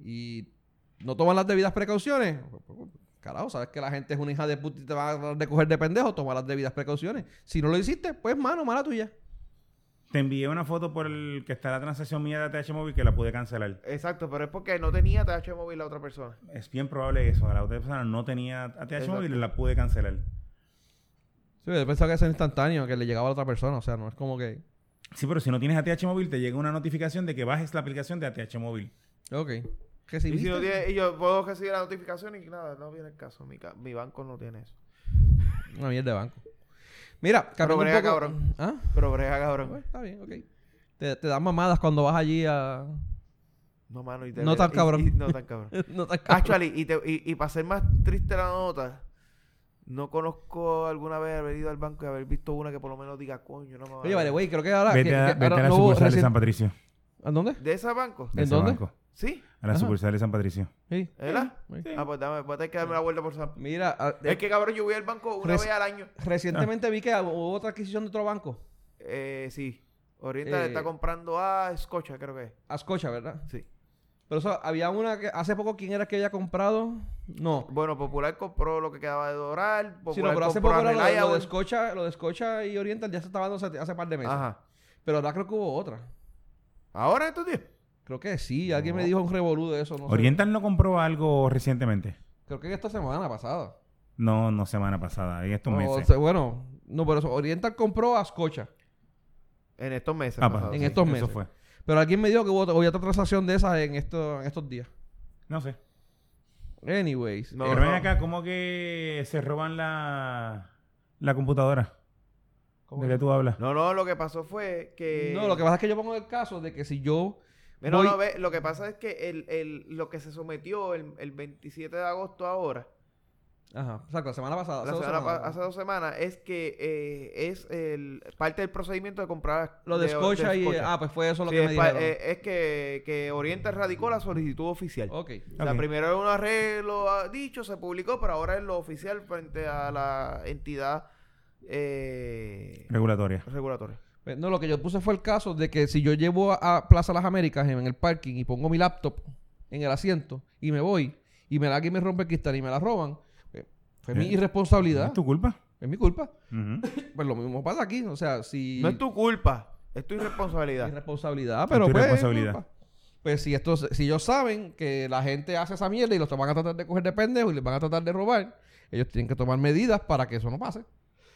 y no toman las debidas precauciones, pues, pues, carajo, sabes que la gente es una hija de puta y te va a recoger de pendejo, toma las debidas precauciones. Si no lo hiciste, pues mano, mala tuya. Te envié una foto por el que está la transacción mía de ATH móvil que la pude cancelar. Exacto, pero es porque no tenía TH móvil la otra persona. Es bien probable eso. La otra persona no tenía ATH Exacto. móvil y la pude cancelar. Sí, yo pensaba que eso era instantáneo, que le llegaba a la otra persona. O sea, no es como que... Sí, pero si no tienes ATH móvil, te llega una notificación de que bajes la aplicación de ATH móvil. Ok. ¿Qué Y si no tiene, y yo puedo recibir la notificación y nada, no viene el caso. Mi, ca- mi banco no tiene eso. Una mierda de banco. Mira, un brega, poco... cabrón. ¿Ah? Pero brega, cabrón. Pues, está bien, ok. Te, te dan mamadas cuando vas allí a... No, mano. Y te- No tan y- cabrón. y- no tan cabrón. no tan cabrón. Actually, y, te- y, y para ser más triste la nota, no conozco alguna vez haber ido al banco y haber visto una que por lo menos diga, coño, no me va Oye, vale, güey, creo que ahora... Vete que- a, que vete ahora a la no sucursal de San Patricio. ¿A dónde? ¿De ese banco? De ¿En ese dónde? banco. ¿Sí? A la Ajá. sucursal de San Patricio. Sí. Ah, pues dame, voy a tener que darme la vuelta por San... Mira, ah, Es que cabrón, yo voy al banco una vez al año. recientemente vi que hubo otra adquisición de otro banco. Eh, sí. Oriental Eh, está comprando a Scotia, creo que es. Ascocha, ¿verdad? Sí. Pero eso, había una que hace poco, ¿quién era que había comprado? No. Bueno, Popular compró lo que quedaba de Doral. Popular Sí, no, pero hace compró poco a era lo, de- lo de lo Scotia y Oriental ya se estaba dando hace, hace par de meses. Ajá. Pero ahora creo que hubo otra. ¿Ahora estos días? Creo que sí, alguien No. me dijo un revolú de eso, no sé. Oriental no compró algo recientemente. Creo que esta semana pasada. No, no semana pasada, en estos meses. sea, bueno, no, pero eso, Oriental compró a Scotia. En estos meses. Ah, pues, en sí. estos Eso meses. fue. Pero alguien me dijo que hubo, hubo otra transacción de esas en, esto, en estos días. No sé. Anyways. No, eh, Pero ven acá, ¿cómo que se roban la, la computadora? ¿cómo ¿De qué tú hablas? No, no, lo que pasó fue que... No, lo que pasa es que yo pongo el caso de que si yo No, voy- no, ve, lo que pasa es que el, el, lo que se sometió el, el 27 de agosto ahora, Ajá, exacto, la semana pasada. la hace dos semana pa- semanas. hace dos semanas, es que eh, es el, parte del procedimiento de comprar... Lo de Scotia y... Scotia. Ah, pues fue eso lo Sí, que es, me dijeron. eh, es que, que Oriental radicó la solicitud oficial. ok. O sea, Ok. primero era un arreglo ah, dicho, se publicó, pero ahora es lo oficial frente a la entidad eh, Regulatoria. regulatoria. Pues, No, lo que yo puse fue el caso de que si yo llevo a, Plaza Las Américas en, el parking y pongo mi laptop en el asiento y me voy y me la alguien me rompe el cristal y me la roban, fue mi Eh, irresponsabilidad. ¿Es tu culpa? Es mi culpa. Pues lo mismo pasa aquí. O sea, si... No es tu culpa, es tu irresponsabilidad. irresponsabilidad, pero tu pues... irresponsabilidad. culpa. Pues si estos, si ellos saben que la gente hace esa mierda y los van a tratar de coger de pendejo y les van a tratar de robar, ellos tienen que tomar medidas para que eso no pase.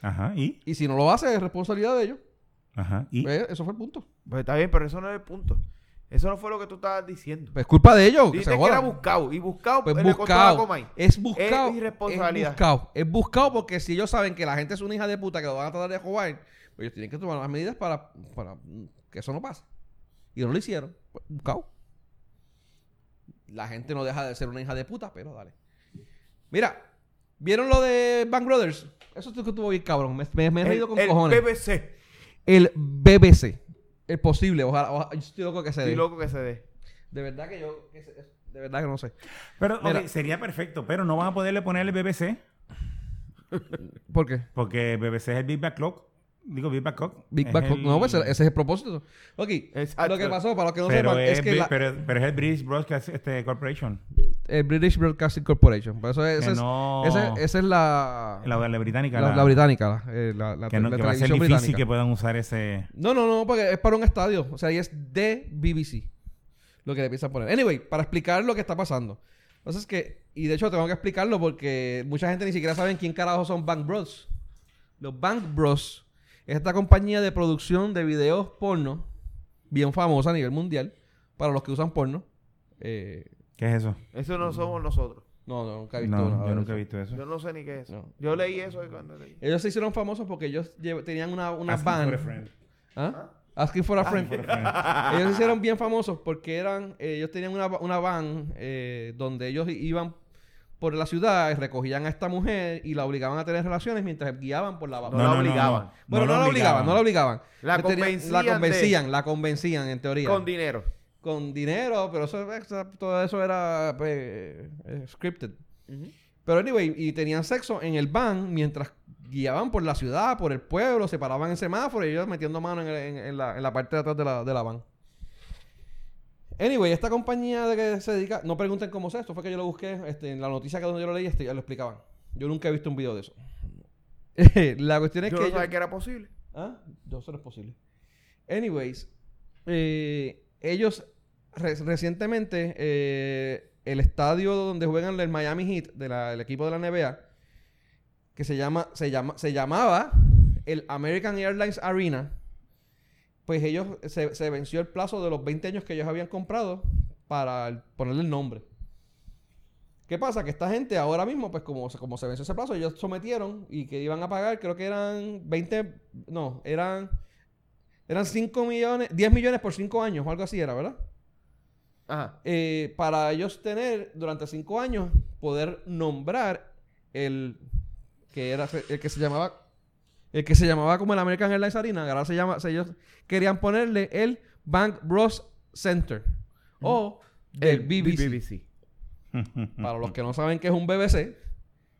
Ajá, ¿y? Y si no lo hace, es responsabilidad de ellos. Ajá, ¿y? Pues, eso fue el punto. Pues está bien, pero eso no es el punto. Eso no fue lo que tú estabas diciendo. Pues es culpa de ellos. que Dijiste se que era buscado. Y buscado Pues buscado. Es buscado. Es irresponsabilidad. Es buscado. Es buscado porque si ellos saben que la gente es una hija de puta que lo van a tratar de robar, Ellos tienen que tomar las medidas para, para que eso no pase. Y no lo hicieron. Pues, buscado. La gente no deja de ser una hija de puta, pero dale. Mira, ¿vieron lo de Bank Brothers? Eso estuvo bien cabrón. Me, me- me he reído con el cojones. BBC. El BBC. Es posible. Ojalá, ojalá- yo estoy loco que se Estoy dé. loco que se dé. De verdad que yo... que se- De verdad que no sé. Pero Mira. ok, sería perfecto, pero no van a poderle ponerle BBC ¿Por qué? porque BBC es el Big Back Clock. Digo, Big Back Clock. Big Bang el- No, pues ese es el propósito. Ok. Exacto. Lo que pasó, para los que no pero, sepan, es, es que la- pero, pero es el British Broadcast este, Corporation. el British Broadcasting Corporation. Por eso es, esa es- no- esa es- esa es la, La, la británica. la, la británica. La, eh, la, la- Que, no, la que va a ser difícil británica. que puedan usar ese... No, no, no, porque es para un estadio. O sea, ahí es de BBC. Lo que le a poner. Anyway, para explicar lo que está pasando. Entonces que, y de hecho tengo que explicarlo porque mucha gente ni siquiera sabe quién carajo son Bank Bros. Los Bank Bros esta compañía de producción de videos porno, bien famosa a nivel mundial, para los que usan porno. Eh, ¿Qué es eso? Eso no somos nosotros. no, no, nunca he visto No, yo nunca he eso. visto eso. Yo no sé ni qué es. No. Yo leí eso cuando leí. Ellos se hicieron famosos porque ellos tenían una, una Asking for a friend. ¿Ah? Asking for a friend. ellos se hicieron bien famosos porque eran, eh, ellos tenían una, una van eh, donde ellos iban por la ciudad y recogían a esta mujer y la obligaban a tener relaciones mientras guiaban por la van. No la obligaban. bueno, no, la obligaban, no la obligaban. La convencían la de- convencían, la convencían en teoría. Con dinero. Con dinero, pero eso, eso- todo eso era pues, eh, scripted. Pero anyway, y tenían sexo en el van mientras guiaban por la ciudad, por el pueblo, se paraban en semáforo y ellos metiendo mano en, el- en- en la, en la parte de atrás de la, de la van. Anyway, esta compañía de que se dedica, no pregunten cómo es esto, fue que yo lo busqué este, en la noticia que donde yo lo leí, este, ya lo explicaban. Yo nunca he visto un video de eso. la cuestión es Yo que no ellos- sabía que era posible. ¿Ah? Yo eso no es posible. Anyways, eh, ellos re- recientemente eh, el estadio donde juegan el Miami Heat de la- el equipo de la NBA que se llama se llama se llamaba el American Airlines Arena pues ellos se, se venció el plazo de los 20 años que ellos habían comprado para ponerle el nombre. ¿Qué pasa? Que esta gente ahora mismo, pues como, se- como se venció ese plazo, ellos sometieron y que iban a pagar, creo que eran 20, no, eran, eran 5 millones, 10 millones por 5 años o algo así era, ¿verdad? Ajá. Eh, para ellos tener durante 5 años, poder nombrar el que era, el que se llamaba, el que se llamaba como el American Airlines Arena, ahora se llama, ellos querían ponerle el Bank Bros Center o el BBC. Para los que no saben qué es un BBC,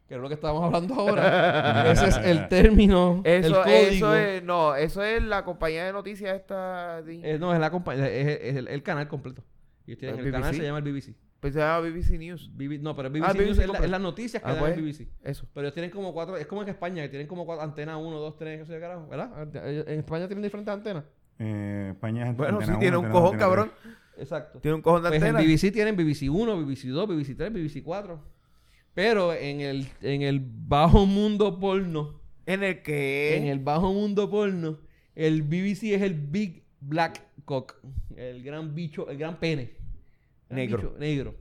que es lo que estábamos hablando ahora, ese es el término, el Eso, código. eso es, no, eso es la compañía de noticias esta. de- Eh, no, es la compañía, es, es el, el canal completo. Y tienen- ¿El el, canal se llama el BBC. Pues se llama BBC News. BB no, pero el BBC, Ah, News BBC es, la- es las noticias que Ah, dan pues, el BBC. Eso. Pero ellos tienen como cuatro, es como en España, que tienen como cuatro antenas, uno, dos, tres, qué sé yo, carajo, ¿verdad? En España tienen diferentes antenas. Eh, España es Bueno, sí, tiene un cojón, antena cabrón. Exacto. Tiene un cojón de Pues en antena. BBC tienen BBC 1, BBC 2, BBC 3, BBC 4. Pero en el, en el bajo mundo porno, En el que. en el bajo mundo porno, el BBC es el Big Black Cock. El gran bicho, el gran pene. Negro. bicho, negro.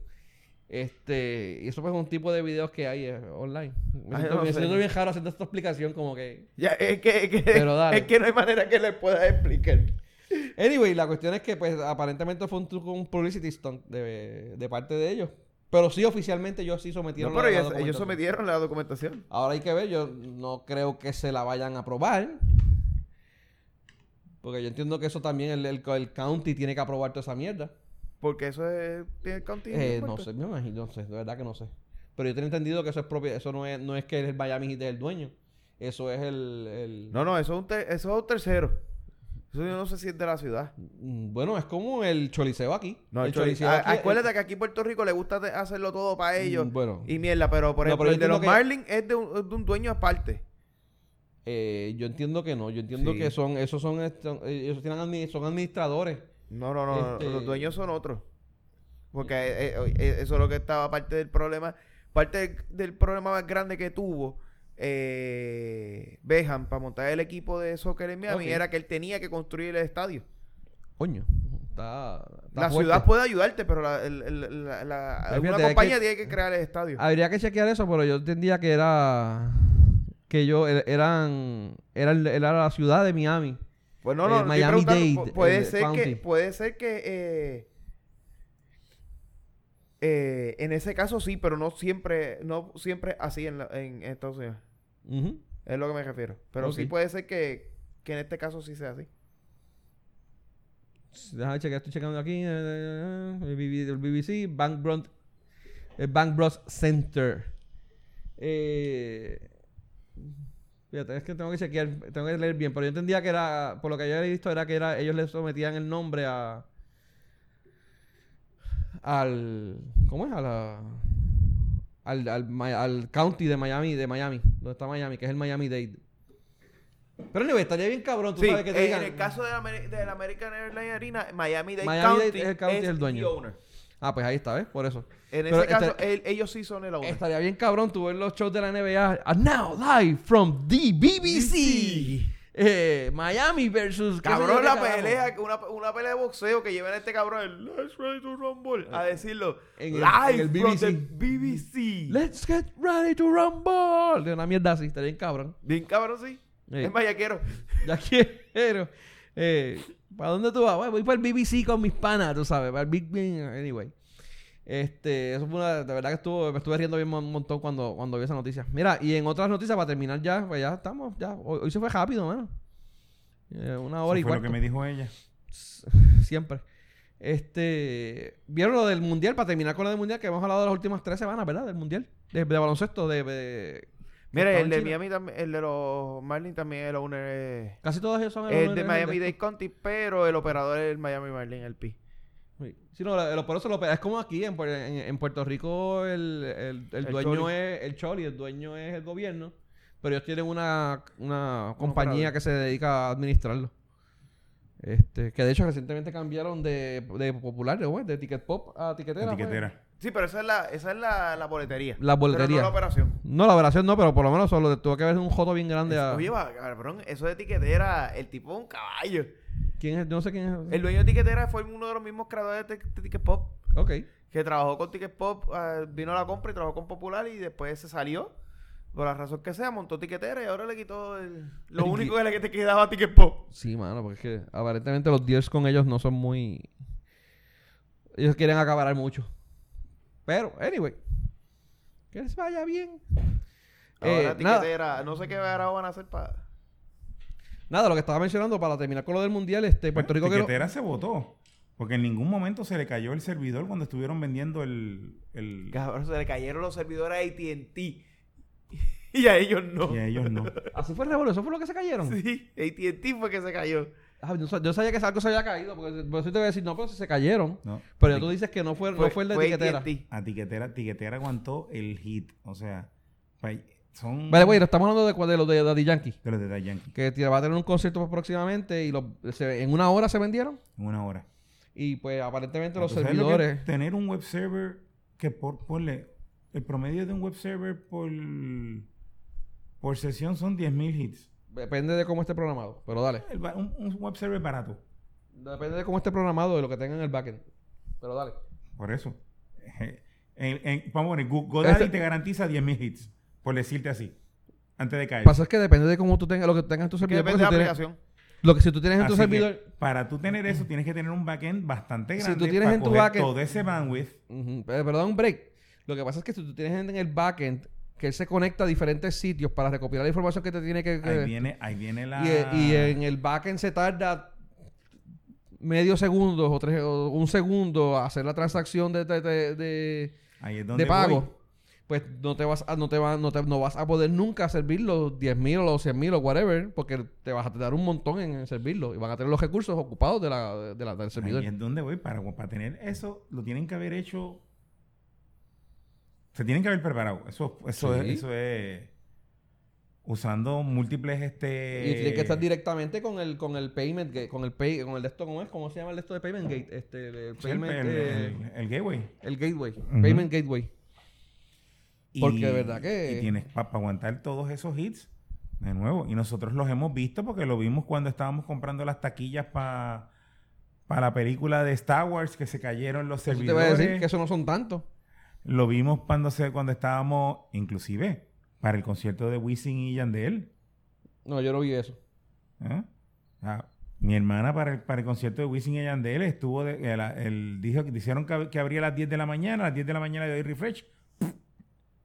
Este, y eso pues es un tipo de videos que hay eh, online. Me Ay, siento, no me sé. siento bien raro haciendo esta explicación como que... Ya, es que, es que, Pero dale. es que no hay manera que le pueda explicar. Anyway, la cuestión es que pues aparentemente fue un, truco, un publicity stunt de, de parte de ellos. Pero sí, oficialmente ellos sí sometieron No, pero la- la ellos, ellos documentación. sometieron la documentación. Ahora hay que ver, yo no creo que se la vayan a aprobar. Porque yo entiendo que eso también el, el, el county tiene que aprobar toda esa mierda. Porque eso es. Tiene county. Eh, no no sé, me imagino, no sé, de verdad que no sé. Pero yo tengo entendido que eso es propio, eso no es, no es que el Miami Heat es el dueño. Eso es el, el- No, no, eso es un, ter- eso es un tercero. Eso yo no sé si es de la ciudad. Mm, Bueno, es como el choliseo aquí. No, el el Choli- choliseo aquí, acuérdate que aquí en Puerto Rico le gusta hacerlo todo para ellos. Mm, bueno. Y mierda, pero por No, ejemplo, pero yo el de los que- Marlins es de un, de un dueño aparte. eh, yo entiendo que no. Yo entiendo Sí. que son, esos son, son- eh, ellos tienen son administradores. No, no, no, Este- los dueños son otros. Porque eh, eh, eh, eso es lo que estaba parte del problema. Parte del, del problema más grande que tuvo eh, Beckham para montar el equipo de soccer en Miami era que él tenía que construir el estadio. Coño, está, está La fuerte. ciudad puede ayudarte, pero la, el- el- la- la- Pues fíjate, compañía que- tiene que crear el estadio. Habría que chequear eso, pero yo entendía que era que ellos er- eran, era, era la ciudad de Miami. Pues no, El no, Miami-Dade, preguntando, pu- puede ser county. que, puede ser que eh, eh, en ese caso sí, pero no siempre, no siempre así en, la- en Estados Unidos. Es lo que me refiero. Pero sí puede ser que, que en este caso sí sea así. Déjame chequear, estoy checando aquí. eh, eh, el BB el BBC, Bank Bros, el Bank Bros Center. Eh, fíjate, es que tengo que chequear, tengo que leer bien, pero yo entendía que era, por lo que yo había visto, era que era, ellos le sometían el nombre a. al. ¿Cómo es? A la. Al, al, al county de Miami, de Miami, donde está Miami, que es el Miami Dade. Pero anyway, estaría bien cabrón, tú Sí, sabes que te eh, digan. en el caso de la, de la American Airlines Arena, Miami Dade County, es el county, es el dueño. the owner. Ah, pues ahí está, ¿ves? Por eso. En Pero ese caso, este- él- ellos sí son el owner. Estaría bien cabrón tú ver los shows de la NBA. And now live from the BBC. Eh, Miami versus... Cabrón, la carajo. pelea, una, una pelea de boxeo que llevan a este cabrón el Let's Ready to Rumble a decirlo En el- live en el from the BBC. Let's get ready to rumble. De una mierda así, estaría bien cabrón. Bien cabrón, sí. Sí. Es mayaquero. Ya quiero. Eh, ¿Para dónde tú vas? Bueno, voy para el BBC con mis panas, tú sabes. Para el Big Ben. Anyway. Este, eso fue una. De verdad que estuvo, me estuve riendo bien un montón cuando, cuando vi esa noticia. Mira, y en otras noticias, para terminar ya, pues ya estamos. ya Hoy, hoy se fue rápido, mano. Eh, una hora Eso y fue lo que me dijo ella. Siempre. Este. ¿Vieron lo del mundial? Para terminar con lo del mundial, que hemos hablado de las últimas tres semanas, ¿verdad? Del mundial. De, de baloncesto, de. de- Mira, el de. Miami también, el de los Marlins también es el owner. eh, Casi todos ellos son El de el Miami Dade County, pero el operador es el Miami Marlin, el P. Sí, Sí, no, por eso lo es como aquí en, Puer- en, en Puerto Rico el, el, el El dueño Choli. es el Choli, el dueño es el gobierno, pero ellos tienen una, una compañía operador. que se dedica a administrarlo. Este, que de hecho recientemente cambiaron de, de popular, ¿no? de Ticket Pop a Tiquetera. pues. Sí, pero esa es la, esa es la, la boletería. La boletería. Pero no la operación. No, la operación no, pero por lo menos solo tuvo que haber un joto bien grande a... Oye, va, cabrón, eso de etiquetera, el tipo es un caballo. ¿Quién es? No sé quién es. El dueño de etiquetera fue uno de los mismos creadores de, de Ticket Pop. Ok. Que trabajó con Ticket Pop, ah, vino a la compra y trabajó con Popular y después se salió. Por la razón que sea, montó tiquetera y ahora le quitó el- lo El único que le que te quedaba a Ticket Pop. Sí, mano, porque es que aparentemente los deals con ellos no son muy... Ellos quieren acabar mucho. Pero, anyway. Que les vaya bien. Ahora Eh, nada, tiquetera, no sé qué ahora van a hacer para... nada, lo que estaba mencionando para terminar con lo del mundial, este, Puerto Rico que... Etiquetera se votó. Porque en ningún momento se le cayó el servidor cuando estuvieron vendiendo el... el... Cabrón, se le cayeron los servidores a AT&T. y a ellos no. Y a ellos no. Así fue el revuelo, eso fue lo que se cayeron. Sí, AT&T fue que se cayó. Ah, yo, sa- yo sabía que algo se había caído, porque por eso te voy a decir, no, pero si se cayeron. No. Pero tú dices que no fue, no Fue, el de fue etiquetera. AT&T. A Tiquetera, Tiquetera aguantó el hit. O sea, son... Vale, güey, estamos hablando de, de los de Daddy Yankee. De los de Daddy Yankee. Que va a tener un concierto próximamente y los, se- en una hora se vendieron. En una hora. Y pues aparentemente los ¿Tú sabes lo que es servidores. Tener un web server que por... Ponle... El promedio de un web server por... Por sesión son 10.000 hits. Depende de cómo esté programado. Pero dale. El un, un web server barato. Depende de cómo esté programado de lo que tenga en el backend. Pero dale. Por eso. Eh, en- en- vamos a poner, Go- GoDaddy Este- te garantiza 10.000 hits. Por decirte así. Antes de caer. Pasa es que depende de cómo tú tengas lo que tengas en tu Que servidor. depende de la si tienes- aplicación. lo que si tú tienes en tu Así que, servidor. para tú tener eso, tienes que tener un backend bastante Si grande tú tienes para en tu backend- todo ese bandwidth. Pero da un break. Lo que pasa es que si tú tienes en el backend que él se conecta a diferentes sitios para recopilar la información que te tiene que. que- Ahí viene, ahí viene la... y, y en el backend se tarda medio segundo o, tres, o un segundo a hacer la transacción de, de, de- de- ahí es donde de pago. voy. Pues no te vas a, no te va, no te- no vas a poder nunca servir los 10.000 o los 100.000 o whatever, porque te vas a tardar un montón en servirlo y van a tener los recursos ocupados de la, de la- del servidor. Ahí es donde voy. Para, para tener eso, lo tienen que haber hecho... Se tienen que haber preparado. Eso, eso, Sí. es, eso es... Usando múltiples este... Y tiene que estar directamente con el con el payment gate, con el pay, con el de esto, ¿cómo es? ¿Cómo se llama el de esto de payment gate? Este, el, el Sí, el, payment, el- eh, el- gateway. el gateway, payment gateway. Y- Porque de verdad que- Y tienes para aguantar todos esos hits de nuevo. Y nosotros los hemos visto porque lo vimos cuando estábamos comprando las taquillas para la película de Star Wars que se cayeron los Eso te voy a servidores. decir que eso no son tantos. Lo vimos cuando se cuando estábamos, inclusive, para el concierto de Wisin y Yandel. No, yo no vi eso. ¿eh? Ah, mi hermana para el, para el concierto de Wisin y Yandel estuvo, de, el, el- dijo que dijeron que, que abría a las 10 de la mañana, a las 10 de la mañana de hoy refresh,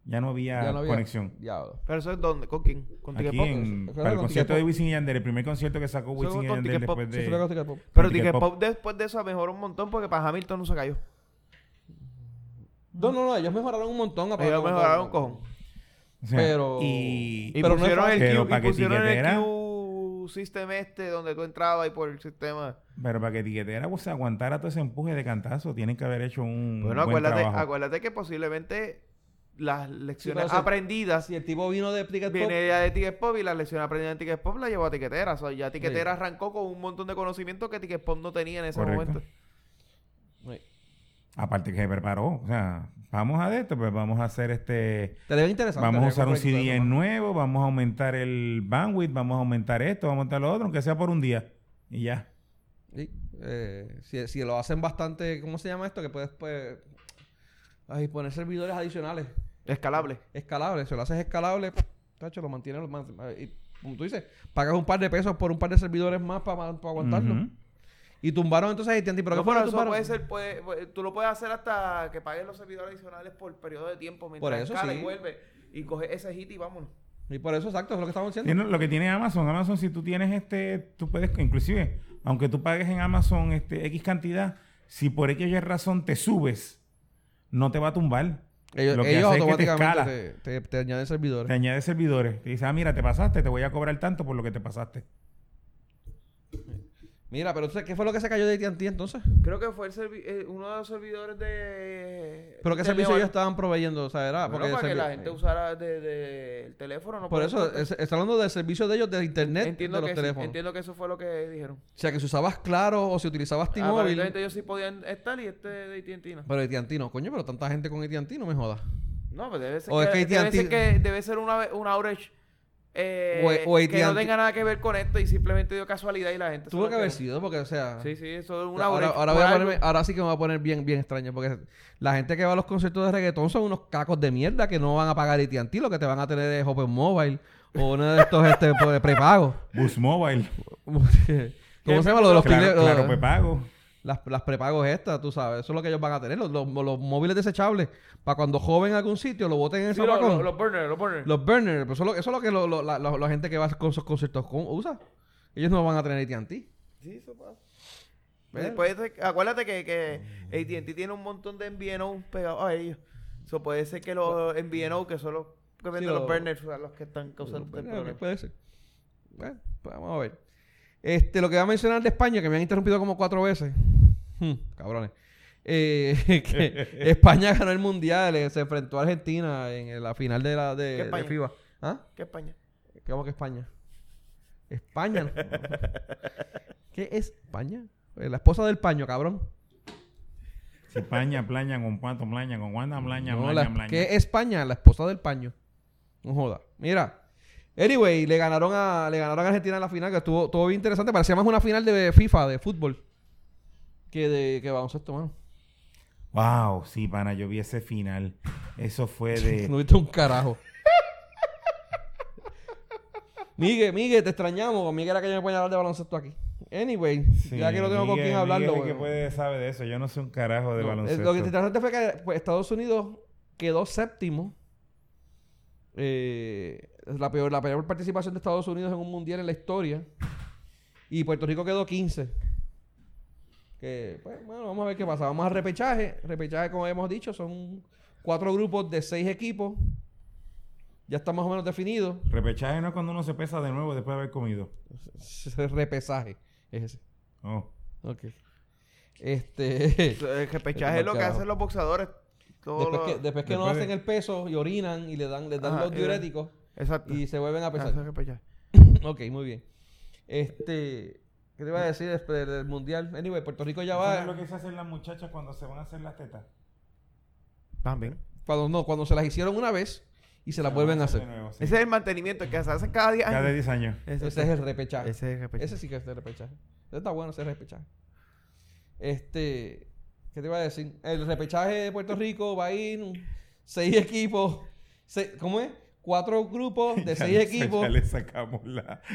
ya no había, Ya no había conexión. Diablo. ¿Pero eso es dónde? ¿Con quién? ¿Con Aquí Ticket Pop? en, para el con concierto de. Wisin y Yandel, el primer concierto que sacó Wisin y Yandel después de... Pero Ticket. Pop después de eso mejoró un montón porque para Hamilton no se cayó. No, no, no, ellos mejoraron un montón. aparte Ellos de- mejoraron un cojón. o sea, Pero- Y, Y Pero no pusieron fácil. el Pero Q, para y pusieron el Q system este donde tú entrabas y por el sistema. pero para que Tiquetera pues, aguantara todo ese empuje de cantazo, tienen que haber hecho un Bueno, buen acuérdate, trabajo. acuérdate que posiblemente las lecciones si- aprendidas Si el tipo vino de Ticket Pop, viene ya de Ticket Pop y las lecciones aprendidas en Ticket Pop la llevó a Tiquetera. O sea, ya Tiquetera arrancó con un montón de conocimientos que Ticket Pop no tenía en ese Correcto. momento. Sí. Aparte que se preparó, o sea, vamos a de esto, pues vamos a hacer este... Te debe interesante. Vamos a usar un CD nuevo, vamos a aumentar el bandwidth, vamos a aumentar esto, vamos a aumentar lo otro, aunque sea por un día. Y ya. Sí. Eh, si, si lo hacen bastante, ¿cómo se llama esto? Que puedes, pues, ay, poner servidores adicionales, Escalable. escalables. Si lo haces escalable, tacho, lo mantiene. Lo y, como tú dices, pagas un par de pesos por un par de servidores más para aguantarlo. Y tumbaron entonces AT&T. ¿Pero No, qué fue pero lo tumbaron? puede ser, puede- puede- tú lo puedes hacer hasta que pagues los servidores adicionales por periodo de tiempo mientras Por eso escala sí. y vuelve y coge ese hit y vámonos. Y por eso, exacto, es lo que estamos diciendo. Lo que tiene Amazon, Amazon si tú tienes este, tú puedes, inclusive, aunque tú pagues en Amazon este X cantidad, si por X o Y razón te subes, no te va a tumbar. Ellos, lo que ellos hace es que te automáticamente escala. te, te- te añaden servidores. Te añade servidores. Te dice, ah, mira, te pasaste, te voy a cobrar tanto por lo que te pasaste. Mira, pero entonces, ¿qué fue lo que se cayó de AT&T entonces? Creo que fue el servi- eh, uno de los servidores de... ¿Pero qué servicio ellos estaban proveyendo? O sea, era Bueno, para que la gente usara de, de- el teléfono. No Por eso, es- está hablando del servicio de ellos de internet entiendo, de los que sí, teléfonos. entiendo que eso fue lo que dijeron. O sea, que si usabas Claro o si utilizabas T-Mobile. Aparentemente ellos sí podían estar y este de AT&T no. Pero AT&T no. Coño, pero tanta gente con AT&T no me jodas. No, pues debe ser O es que, que debe, ser que debe ser una, un outage eh, O- o que no tenga nada que ver con esto y simplemente dio casualidad y la gente... Tuvo que haber sido porque, o sea... Sí, sí, eso es un ahora, voy a ponerme- ahora sí que me voy a poner bien, bien extraño porque la gente que va a los conciertos de reggaetón son unos cacos de mierda que no van a pagar AT&T. Lo que te van a tener es Open Mobile o uno de estos este, pues, de prepago. Bus Mobile. ¿Cómo se llama? Lo de los claro, pile- lo- claro, pues pago. Las, las prepagos estas, tú sabes. Eso es lo que ellos van a tener. Los, los, los móviles desechables. Para cuando joven a algún sitio, lo boten en el Sí, los, los, los burners, los burners. Los burners, pues eso, es lo- eso es lo que lo- lo- la, la- la gente que va con esos conciertos con- usa. Ellos no van a tener AT&T. Sí, eso pasa. Acuérdate que, que AT&T tiene un montón de MVNO pegados a ellos. Eso puede ser que los MVNO, que son los que venden lo- los burners, son los que están causando Bueno, problema. puede ser. Bueno, pues vamos a ver. Este, lo que voy a mencionar de España, que me han interrumpido como cuatro veces. Hmm, cabrones. Eh, que España ganó el mundial, eh, se enfrentó a Argentina en la final de la ¿Qué de, de España? FIBA. ¿Ah? ¿Qué España? ¿Cómo que España? España. no. ¿Qué es España? Eh, La esposa del paño, cabrón. Si paña, plaña, con cuánto, plaña, con cuánta, plaña, No, plaña, la- plaña. ¿Qué es España? La esposa del paño. No joda. Mira. Anyway, le ganaron a, le ganaron a Argentina en la final, que estuvo, estuvo bien interesante. Parecía más una final de FIFA, de fútbol, que de que baloncesto, mano. Wow, sí, pana, yo vi ese final. Eso fue de... No viste un carajo. Miguel, Miguel, te extrañamos. Miguel era que yo me ponía a hablar de baloncesto aquí. Anyway, Sí, ya que no tengo con quién hablarlo. Miguel que puede sabe de eso. Yo no sé un carajo de No, eh, baloncesto. Lo que interesante fue que pues, Estados Unidos quedó séptimo. Eh, la, peor, la peor participación de Estados Unidos en un mundial en la historia. Y Puerto Rico quedó 15. Que, pues, bueno, vamos a ver qué pasa. Vamos al repechaje. Repechaje, como hemos dicho, son cuatro grupos de seis equipos. Ya está más o menos definido. Repechaje no es cuando uno se pesa de nuevo después de haber comido. Repesaje. Es ese. Oh. Ok. Este. El repechaje es lo que hacen los boxeadores. Todo Después lo- que, después que no de- hacen el peso y orinan y le dan, les dan Ajá, los y- diuréticos Exacto. y se vuelven a es pesar. ok, muy bien. Este, ¿qué te iba a decir después del mundial? Anyway, Puerto Rico ya ¿Sabes lo va. que se hacen las muchachas cuando se van a hacer las tetas? También. Cuando no, cuando se las hicieron una vez y se las vuelven a hacer. de nuevo, sí. Ese es el mantenimiento que se hace cada día. Cada 10 años. Ese, Ese es el repechaje. Ese es el repechaje. Ese sí que es el repechaje. Ese está bueno ese repechaje. Este, ¿qué te iba a decir? El repechaje de Puerto Rico va a ir seis equipos. seis- ¿Cómo es? Cuatro grupos de seis equipos. Ya le sacamos la.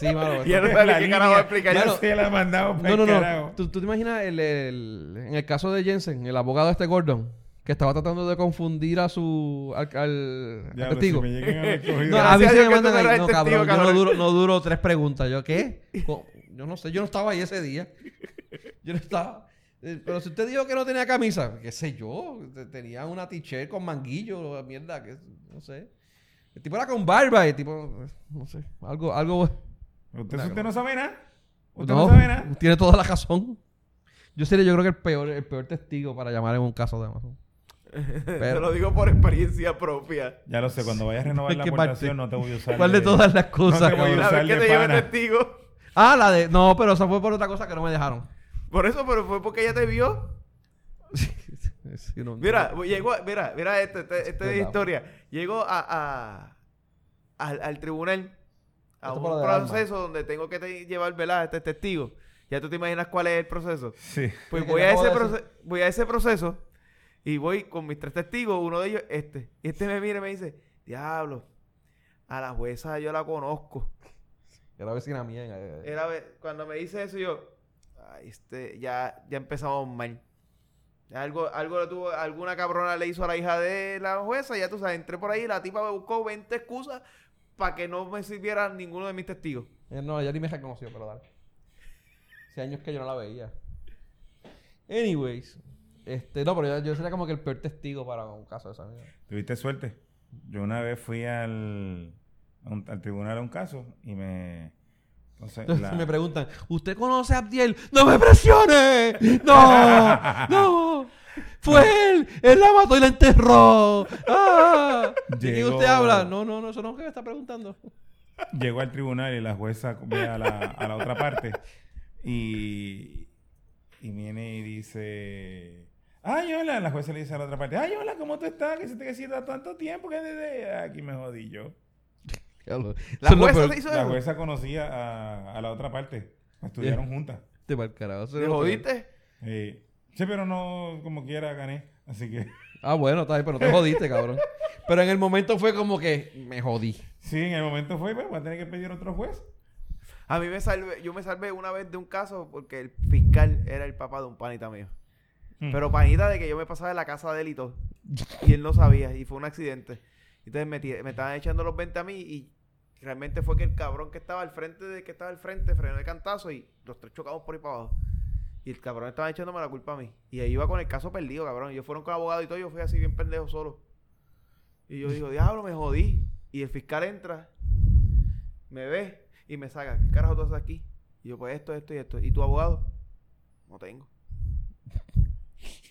Sí, mano. Ya no sabe qué carajo explicar. Ya se la mandamos No, no, no. ¿Tú, tú te imaginas el, el- en el caso de Jensen, el abogado este Gordon, que estaba tratando de confundir a su al, al- al Ya, testigo? Si me a No, a mí se me mandan ahí. No, cabrón, testigo, yo no cabrón. duro, no duro tres preguntas. ¿Yo qué? Yo no sé, yo no estaba ahí ese día. Yo no estaba. Eh, Pero si usted dijo que no tenía camisa, qué sé yo, te- tenía una t-shirt con manguillo, mierda, que no sé. El tipo era con barba y el tipo, no sé, algo, algo. ¿Usted, usted no sabe nada? ¿Usted No, no, sabe nada? tiene toda la razón. Yo sería, yo creo que el peor, el peor testigo para llamar en un caso de Amazon. Te lo digo por experiencia propia. Ya lo sé, cuando vayas a renovar la aportación no te voy a usar. ¿Cuál de todas las cosas? te voy a La usar vez que te lleve testigo. Ah, la de. No, pero eso fue por otra cosa que no me dejaron. Por eso, pero fue porque ella te vio. Sí, Mira, llegó, mira, mira esta este, este Verdad. historia. Llegó a, a- al, al tribunal a Esto un proceso donde tengo que te- llevar ¿verdad? este testigo. Ya tú te imaginas cuál es el proceso. Sí. Pues voy a, ese de proce- voy a ese proceso y voy con mis tres testigos, uno de ellos este. Y este me mira y me dice, diablo, a la jueza yo la conozco. Era vecina mía. Era, cuando me dice eso yo, ay, este, ya, ya empezamos mal. Algo, algo le tuvo, alguna cabrona le hizo a la hija de la jueza, ya tú sabes, entré por ahí, la tipa me buscó 20 excusas para que no me sirviera ninguno de mis testigos. eh, no, ella ni me reconoció, pero dale. Hace años que yo no la veía. Anyways. Este, no, pero yo, yo sería como que el peor testigo para un caso de esa mierda. ¿Tuviste suerte? Yo una vez fui al, un- al tribunal a un caso y me... Entonces, Entonces la- me preguntan, ¿usted conoce a Abdiel? ¡No me presione! ¡No! ¡No! ¡Fue él! ¡Él la mató y la enterró! ¡Ah! ¿De Llegó- usted habla? No, no, no, eso no es lo que me está preguntando. Llegó al tribunal y la jueza ve a la, a la otra parte y, y viene y dice... Ay, hola, la jueza le dice a la otra parte, ay, hola, ¿cómo tú estás? Que se te queda tanto tiempo que desde aquí me jodí yo. La jueza peor. te hizo La eso. jueza conocía a, a la otra parte, estudiaron juntas. Te pa'l carajo, eso es ¿Te lo peor. jodiste? Eh, sí, pero no como quiera gané, así que... Ah, bueno, está bien, pero te jodiste, cabrón. Pero en el momento fue como que me jodí. Sí, en el momento fue, pues, voy a tener que pedir otro juez. A mí me salvé, yo me salvé una vez de un caso porque el fiscal era el papá de un panita mío. Mm. Pero panita de que yo me pasaba en la casa de él y todo. Y él no sabía. Y fue un accidente. Entonces me, estaban echando los 20 a mí y realmente fue que el cabrón que estaba al frente de que estaba al frente frenó de cantazo y los tres chocamos por ahí para abajo. Y el cabrón estaba echándome la culpa a mí. Y ahí iba con el caso perdido, cabrón. Ellos fueron con abogado y todo. Yo fui así bien pendejo solo. Y yo digo, diablo, me jodí. Y el fiscal entra, me ve y me saca. ¿Qué carajo tú haces aquí? Y yo, pues esto, esto y esto. ¿Y tu abogado? No tengo.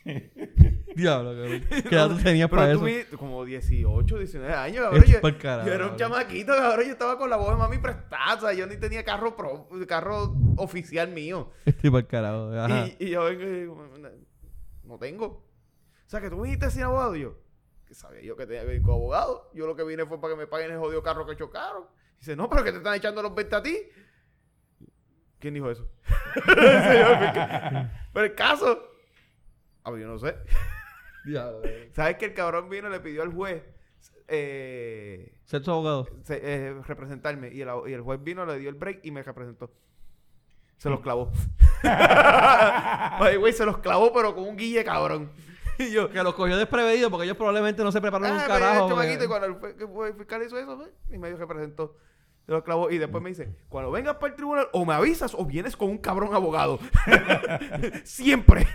Diablo, cabrón. ¿Qué edad tenías Pero para tú eso? como 18, 19 años, cabrón. Es Yo, pa'l carajo, yo era un cabrón. chamaquito, cabrón. Yo estaba con la voz de mami prestada. O sea, yo ni tenía carro pro- carro oficial mío. Estoy para el carajo. Ajá. Y, y yo vengo y digo, no tengo. O sea, que tú viniste sin abogado. Y yo, que sabía yo que tenía que ir con abogado. Yo lo que vine fue para que me paguen el jodido carro que chocaron. Dice, no, pero que te están echando los 20 a ti. ¿Quién dijo eso? pero el caso. A ver, yo no sé. ¿Sabes que el cabrón vino y le pidió al juez eh, Ser tu abogado. se- eh, representarme? Y el, y el juez vino, le dio el break y me representó. Se los clavó. Ay, güey, se los clavó, pero con un guille cabrón. Y yo, Que los cogió desprevenidos porque ellos probablemente no se prepararon ah, un pues, carajo. porque- y cuando el, el fiscal hizo eso, pues, y me representó. Se los clavó. Y después me dice, cuando vengas para el tribunal, o me avisas o vienes con un cabrón abogado. Siempre.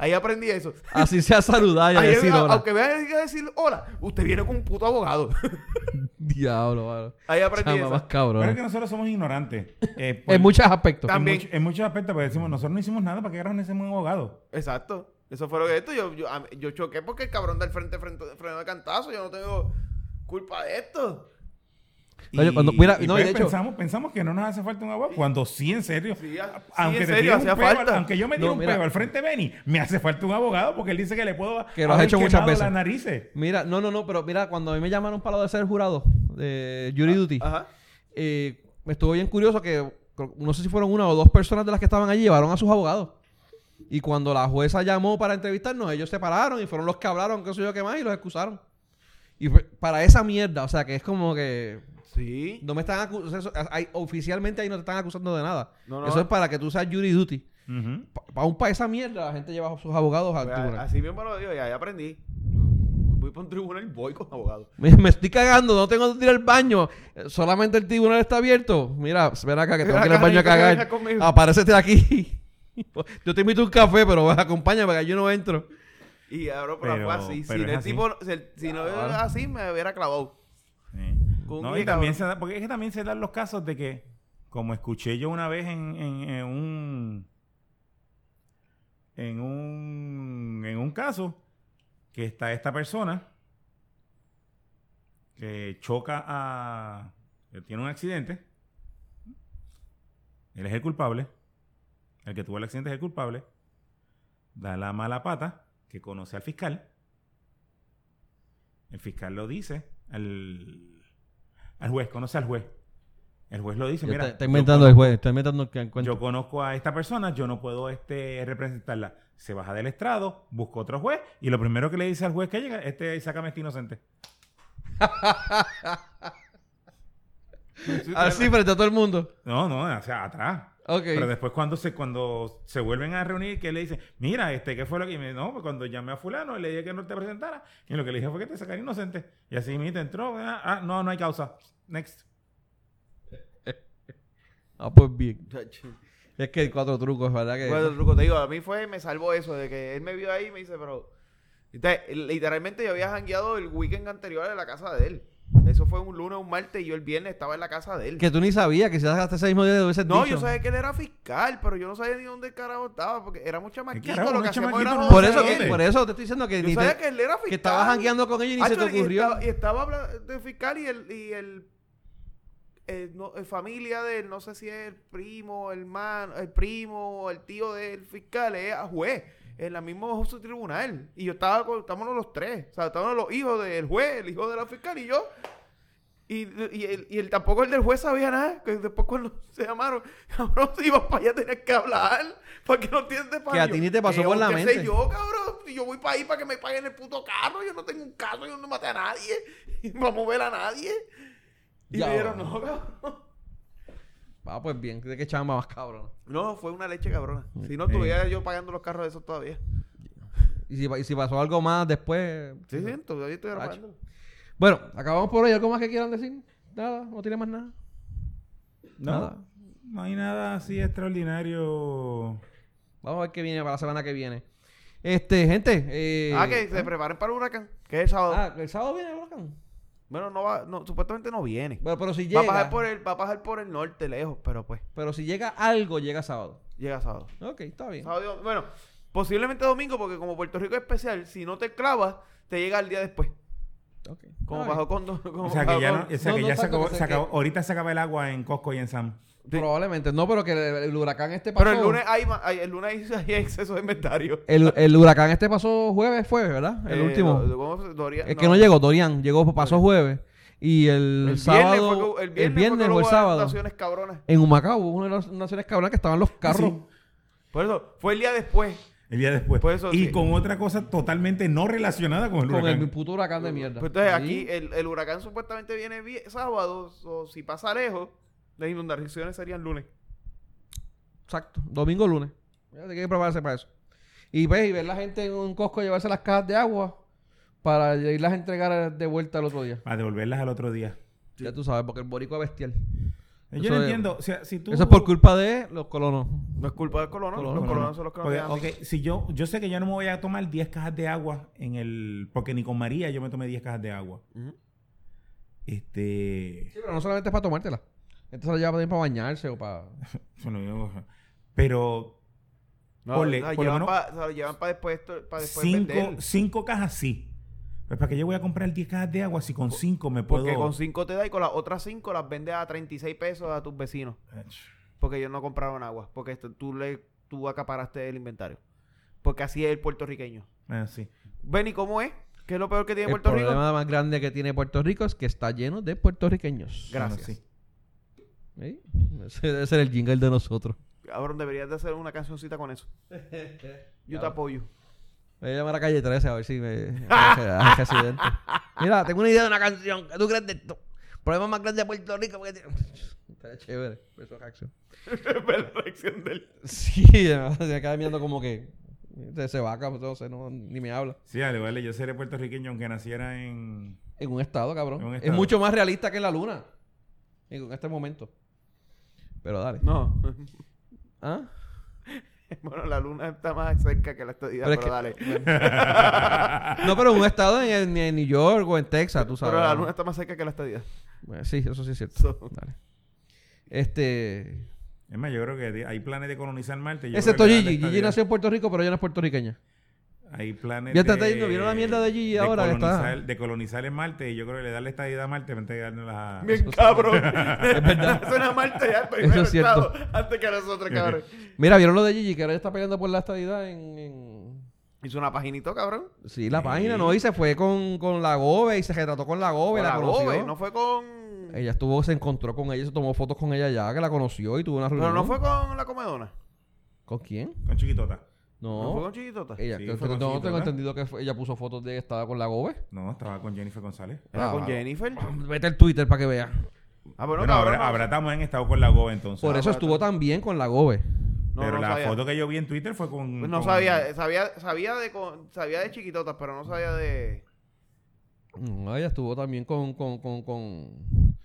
Ahí aprendí eso. Así sea saludar y a Ahí, decir hola. aunque venga a decir hola, usted viene con un puto abogado. Diablo, mano. Ahí aprendí Chama, eso. más cabrón. Pero es que nosotros somos ignorantes. Eh, por- En muchos aspectos. en También. much- en muchos aspectos, porque decimos, nosotros no hicimos nada para que agarran ese un abogado. Exacto. Eso fue lo que esto. Yo, yo, a yo choqué porque el cabrón del frente, frente frenó de cantazo. Yo no tengo culpa de esto. Cuando- mira, no, pues de hecho- pensamos, pensamos que no nos hace falta un abogado. Cuando sí, en serio. Sí, a- sí, aunque en te serio, tire un hacía peo al- falta. aunque yo me No, un peo al frente de Benny, me hace falta un abogado porque él dice que le puedo Que lo has hecho muchas veces. las narices. Mira, no, no, no, pero mira, cuando a mí me llamaron para lo de ser jurado de Jury Duty, Ajá. eh, me estuvo bien curioso que no sé si fueron una o dos personas de las que estaban allí llevaron a sus abogados. Y cuando la jueza llamó para entrevistarnos, ellos se pararon y fueron los que hablaron, qué sé yo qué más, y los excusaron. Y para esa mierda, o sea, que es como que Sí. no me están acusando, oficialmente ahí no te están acusando de nada. No, no. Eso es para que tú seas jury duty. Para un para esa mierda, la gente lleva a sus abogados Pues, tribunal. así mismo lo digo, ya, ya aprendí. Voy para un tribunal y voy con abogado. Me, me estoy cagando, no tengo que ir al baño. Eh, Solamente el tribunal está abierto. Mira, ven acá que tengo que ir al baño a que cagar. conmigo. Aparécete aquí. Yo te invito a un café, pero vas acompáñame porque yo no entro. Y ahora pero Pero- fue así. pero Si, es el así. tipo, si, el- si no era así, me hubiera clavado. Sí. No, y también se da, porque es que también se dan los casos de que, como escuché yo una vez en, en- en un en un en un caso que está esta persona que choca a que tiene un accidente él es el culpable el que tuvo el accidente es el culpable da la mala pata que conoce al fiscal el fiscal lo dice al, al juez, conoce al juez. El juez lo dice, mira, está, inventando el juez, está inventando que encuentra. yo conozco a esta persona, yo no puedo este representarla. Se baja del estrado, busca otro juez y lo primero que le dice al juez que llega, este sácame este inocente. Así frente a todo el mundo. No, no, o sea, atrás. Pero después cuando se cuando se vuelven a reunir, que le dice, mira, este, ¿qué fue lo que? Y me no, pues cuando llamé a fulano le dije que no te presentara, y lo que le dije fue que te sacara inocente. Y así me entró, ah, ah, no, no hay causa. Next. Ah, pues bien. Es que hay cuatro trucos, ¿verdad? Que... Bueno, el truco, te digo, a mí fue, me salvó eso, de que él me vio ahí y me dice, pero... Entonces, literalmente yo había jangueado el weekend anterior en la casa de él. Eso fue un lunes, un martes y yo el viernes estaba en la casa de él. que tú ni sabías que si hasta ese mismo día de hubiese No, dicho. yo sabía que él era fiscal, pero yo no sabía ni dónde el carajo estaba, porque éramos chamaquitos, carajo, lo que hacíamos era Por eso, que, por eso te estoy diciendo que Yo ni sabía te- que él era fiscal. que estabas jangueando con ellos y ni se te y ocurrió. estaba- Y estaba hablando de fiscal y el, y el, el no- el familia de él, no sé si es el primo, el hermano, el primo, el tío del fiscal, es a juez, en la misma justo tribunal. Y yo estaba con, estábamos los tres, o sea, estábamos los hijos del juez, el hijo de la fiscal y yo. Y, y, él, y él tampoco el del juez sabía nada, que después cuando se llamaron, cabrón, si ibas para allá tenías que hablar, porque no tienes Que a ti ni te pasó por la ¿Qué mente. sé yo, cabrón? Si yo voy para ahí para que me paguen el puto carro, yo no tengo un carro, yo no maté a nadie, y no a mover a nadie. Y Ya. me no, cabrón. Ah, pues bien. ¿De qué chamba más cabrón? No, fue una leche cabrona. Si no, estuviera yo pagando los carros de esos todavía. Y si, y si pasó algo más después... Sí, sí, todavía estoy grabando. Bueno, acabamos por hoy. ¿Algo más que quieran decir? Nada, no tiene más nada. No, Nada. no hay nada así extraordinario. Vamos a ver qué viene para la semana que viene. Este, gente. Eh, ah, que se preparen para el huracán, que es el sábado. Ah, el sábado viene el huracán. Bueno, no va, no, supuestamente no viene. Bueno, pero si Va a, llega. pasar por el, va a pasar por el norte, lejos, pero pues, Pero si llega algo, llega sábado. llega sábado. Ok, está bien. Sábado bueno, posiblemente domingo, porque como Puerto Rico es especial, si no te clavas, te llega el día después. Ok. Como pasó con... como O sea que ya, no, o sea No, que no, ya se acabó, se acabó- que- ahorita se acaba el agua en Costco y en Sam. Probablemente. No, pero que el, el huracán este pasó. Pero el lunes hay, el lunes hay, exceso de inventario. El, el huracán este pasó jueves, fue, ¿verdad? El Eh, último. do- ¿cómo se- Doria- el que no llegó, Dorian. Llegó, pasó jueves. Y el, El sábado. viernes fue que- el viernes, fue que o el sábado. cabronas. En Humacao hubo una de las naciones cabronas que estaban los carros. Sí. Por eso, fue el día después. El día después. Por eso y sí. con otra cosa totalmente no relacionada con el Con huracán. el puto huracán de mierda. Pues entonces Sí. aquí el, el huracán supuestamente viene vi- sábado, o si pasa lejos, las inundaciones serían lunes. Exacto. Domingo lunes. Ya, Hay que prepararse para eso. Y ves, y ver la gente en un cosco llevarse las cajas de agua para irlas a entregar de vuelta al otro día. Para devolverlas al otro día. Ya tú sabes, porque el boricua es bestial. Yo Eso no es- entiendo. O sea, si tú... Eso es por culpa de los colonos. No es culpa Colono, los No, no, colonos no. son los que nos Porque, dejan. ok, si yo, yo sé que yo no me voy a tomar 10 cajas de agua en el... Porque ni con María yo me tomé 10 cajas de agua. Este... Sí, pero no solamente es para tomártela. Esto se la lleva también para bañarse o para... Bueno, yo- pero No, por lo llevan menos- pa- o sea, lo llevan para después, esto- para después cinco, vender. cinco cajas sí. Pues para que yo voy a comprar 10 cajas de agua si con 5 me puedo... Porque con 5 te da y con las otras 5 las vendes a 36 pesos a tus vecinos. Porque ellos no compraron agua. Porque esto, tú, le, tú acaparaste el inventario. Porque así es el puertorriqueño. Ah, sí. Benny, ¿cómo es? ¿Qué es lo peor que tiene El Puerto Rico? problema más grande que tiene Puerto Rico es que está lleno de puertorriqueños. Gracias. ¿Sí? Ese debe ser el jingle de nosotros. Cabrón, deberías de hacer una cancioncita con eso. Yo te apoyo. Voy a llamar a calle 13 a ver si me hace accidente. Mira, tengo una idea de una canción. ¿Qué tú crees de esto? Problema más grande de Puerto Rico. Porque... tiene- Está chévere. Esa reacción. Ver la reacción del... Sí, se acaba mirando como que se, se va acá, no sé, no, ni me habla. Sí, al igual yo seré puertorriqueño aunque naciera en... En un estado, cabrón. En un Es mucho más realista que la luna. En este momento. Pero dale. No. ¿Ah? bueno, la luna está más cerca que la estadía, Pero pero, es que- dale. No, pero en un estado en, en New York o en Texas, tú sabes. Pero la luna está más cerca que la estadía. Bueno, sí, eso sí es cierto. So- Dale. Este. Es más, yo creo que hay planes de colonizar Marte. yo le dan Gigi. Gigi nació en Puerto Rico, pero ella no es puertorriqueña. Hay planes Ya está de... yendo, ¿vieron la mierda de Gigi ahora que está? colonizar- De colonizar en Marte y yo creo que le dan la estadía a Marte antes de darle la... Bien cabrón. Es verdad. Suena Marte ya el primer Eso es cierto. estado antes que nosotros, cabrón. Mira, ¿vieron lo de Gigi? Que ahora está peleando por la estadidad en... en- Hizo una paginito, cabrón. Sí, la Sí. página, ¿no? Y se fue con, con la Gobe y se retrató con la Gobe, Con la, la conoció. Gobe, no fue con... Ella estuvo, se encontró con ella, se tomó fotos con ella ya, que la conoció y tuvo una reunión. Pero no fue con la comedona. ¿Con quién? Con chiquitota. No, No. fue con Chiquitota. Ella, Sí, que- fue que- con no tengo ¿verdad? entendido que fue- ella puso fotos de que estaba con la Gobe. No, estaba con Jennifer González. Era Ah, con bueno. Jennifer. Vete al Twitter para que vea. Ah, bueno, Bueno, cabrón. habrá, no- habrá también estado con la Gobe entonces. Por eso Ah, estuvo también con la Gobe. no, Pero no la sabía. foto que yo vi en Twitter fue con... Pues no con- sabía, sabía, sabía de con- sabía de chiquitotas, pero no sabía de No, ella estuvo también con, con, con, con,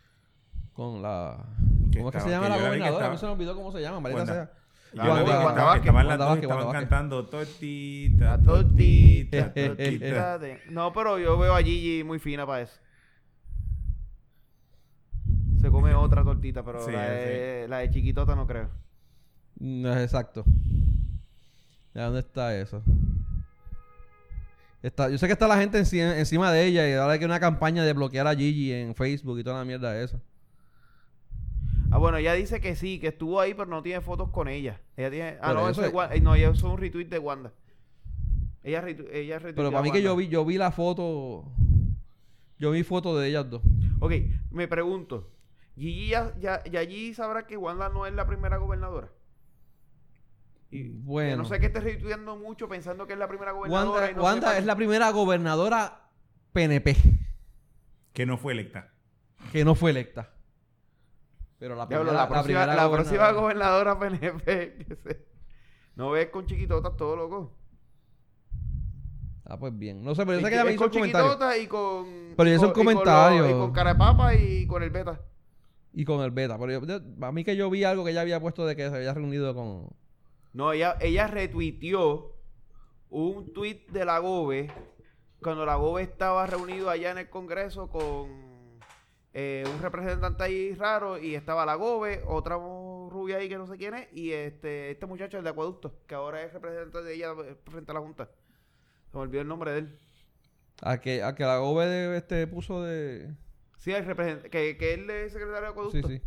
con la... Que ¿Cómo es que se llama que la yo la vi que gobernadora? A mí estaba- se me olvidó cómo se llama, maldita Wanda. sea. Estaban las dos cantando tortita, la tortita, tortita, No, pero yo veo a Gigi muy fina para eso. Se come otra tortita, pero Sí, la, de, la de chiquitota no creo. No es exacto. ¿De dónde está eso? Está, yo sé que está la gente enci- encima de ella y ahora hay que una campaña de bloquear a Gigi en Facebook y toda la mierda de eso. Ah, bueno, ella dice que sí, que estuvo ahí, pero no tiene fotos con ella. Ella tiene. Ah, no, eso es eh, No, ella usó un retweet de Wanda. Ella, retu- ella retuiteó Pero a para mí que yo vi, yo vi la foto. Yo vi foto de ellas dos. Ok, me pregunto. Gigi ya, ya, ya Gigi sabrá que Wanda no es la primera gobernadora. Y Bueno. no sé que esté retuiteando mucho pensando que es la primera gobernadora. Wanda, y no Wanda sepa- es la primera gobernadora PNP Que no fue electa. que no fue electa. Pero la primera, la, próxima, la próxima gobernadora- gobernadora PNP. que se- No ves con chiquitotas todo loco. Ah, pues bien. No sé, pero yo sé que ella me hizo con chiquitotas y con. Pero hizo un con- y con comentario. Y con cara de papa y con el beta. Y con el beta. Pero yo, yo- a mí que yo vi algo que ella había puesto de que se había reunido con... No, ella, ella retuiteó un tweet de la GOBE cuando la GOBE estaba reunido allá en el Congreso con eh, un representante ahí raro y estaba la GOBE, otra rubia ahí que no sé quién es, y este, este muchacho el de Acueducto, que ahora es representante de ella eh, frente a la Junta. Se me olvidó el nombre de él. A que, a que la GOBE de- este, puso de... Sí, el representante, que, que él es secretario de Sí, Acueducto. sí.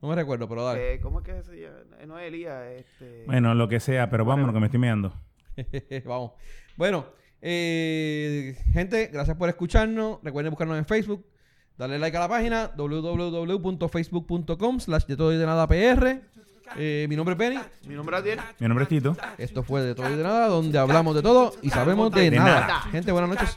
No me recuerdo, pero dale. Eh, ¿Cómo es que se llama? No es Elías, este... Bueno, lo que sea, pero vámonos que me estoy meando. Vamos. Bueno, eh, gente, gracias por escucharnos. Recuerden buscarnos en Facebook. Darle like a la página www.facebook.com slash de todo y de nada PR. Eh, mi nombre es Penny. Mi nombre es Adiel. Mi nombre es Tito. Esto fue de todo y de nada, donde hablamos de todo y sabemos de, De nada. nada. Gente, buenas noches.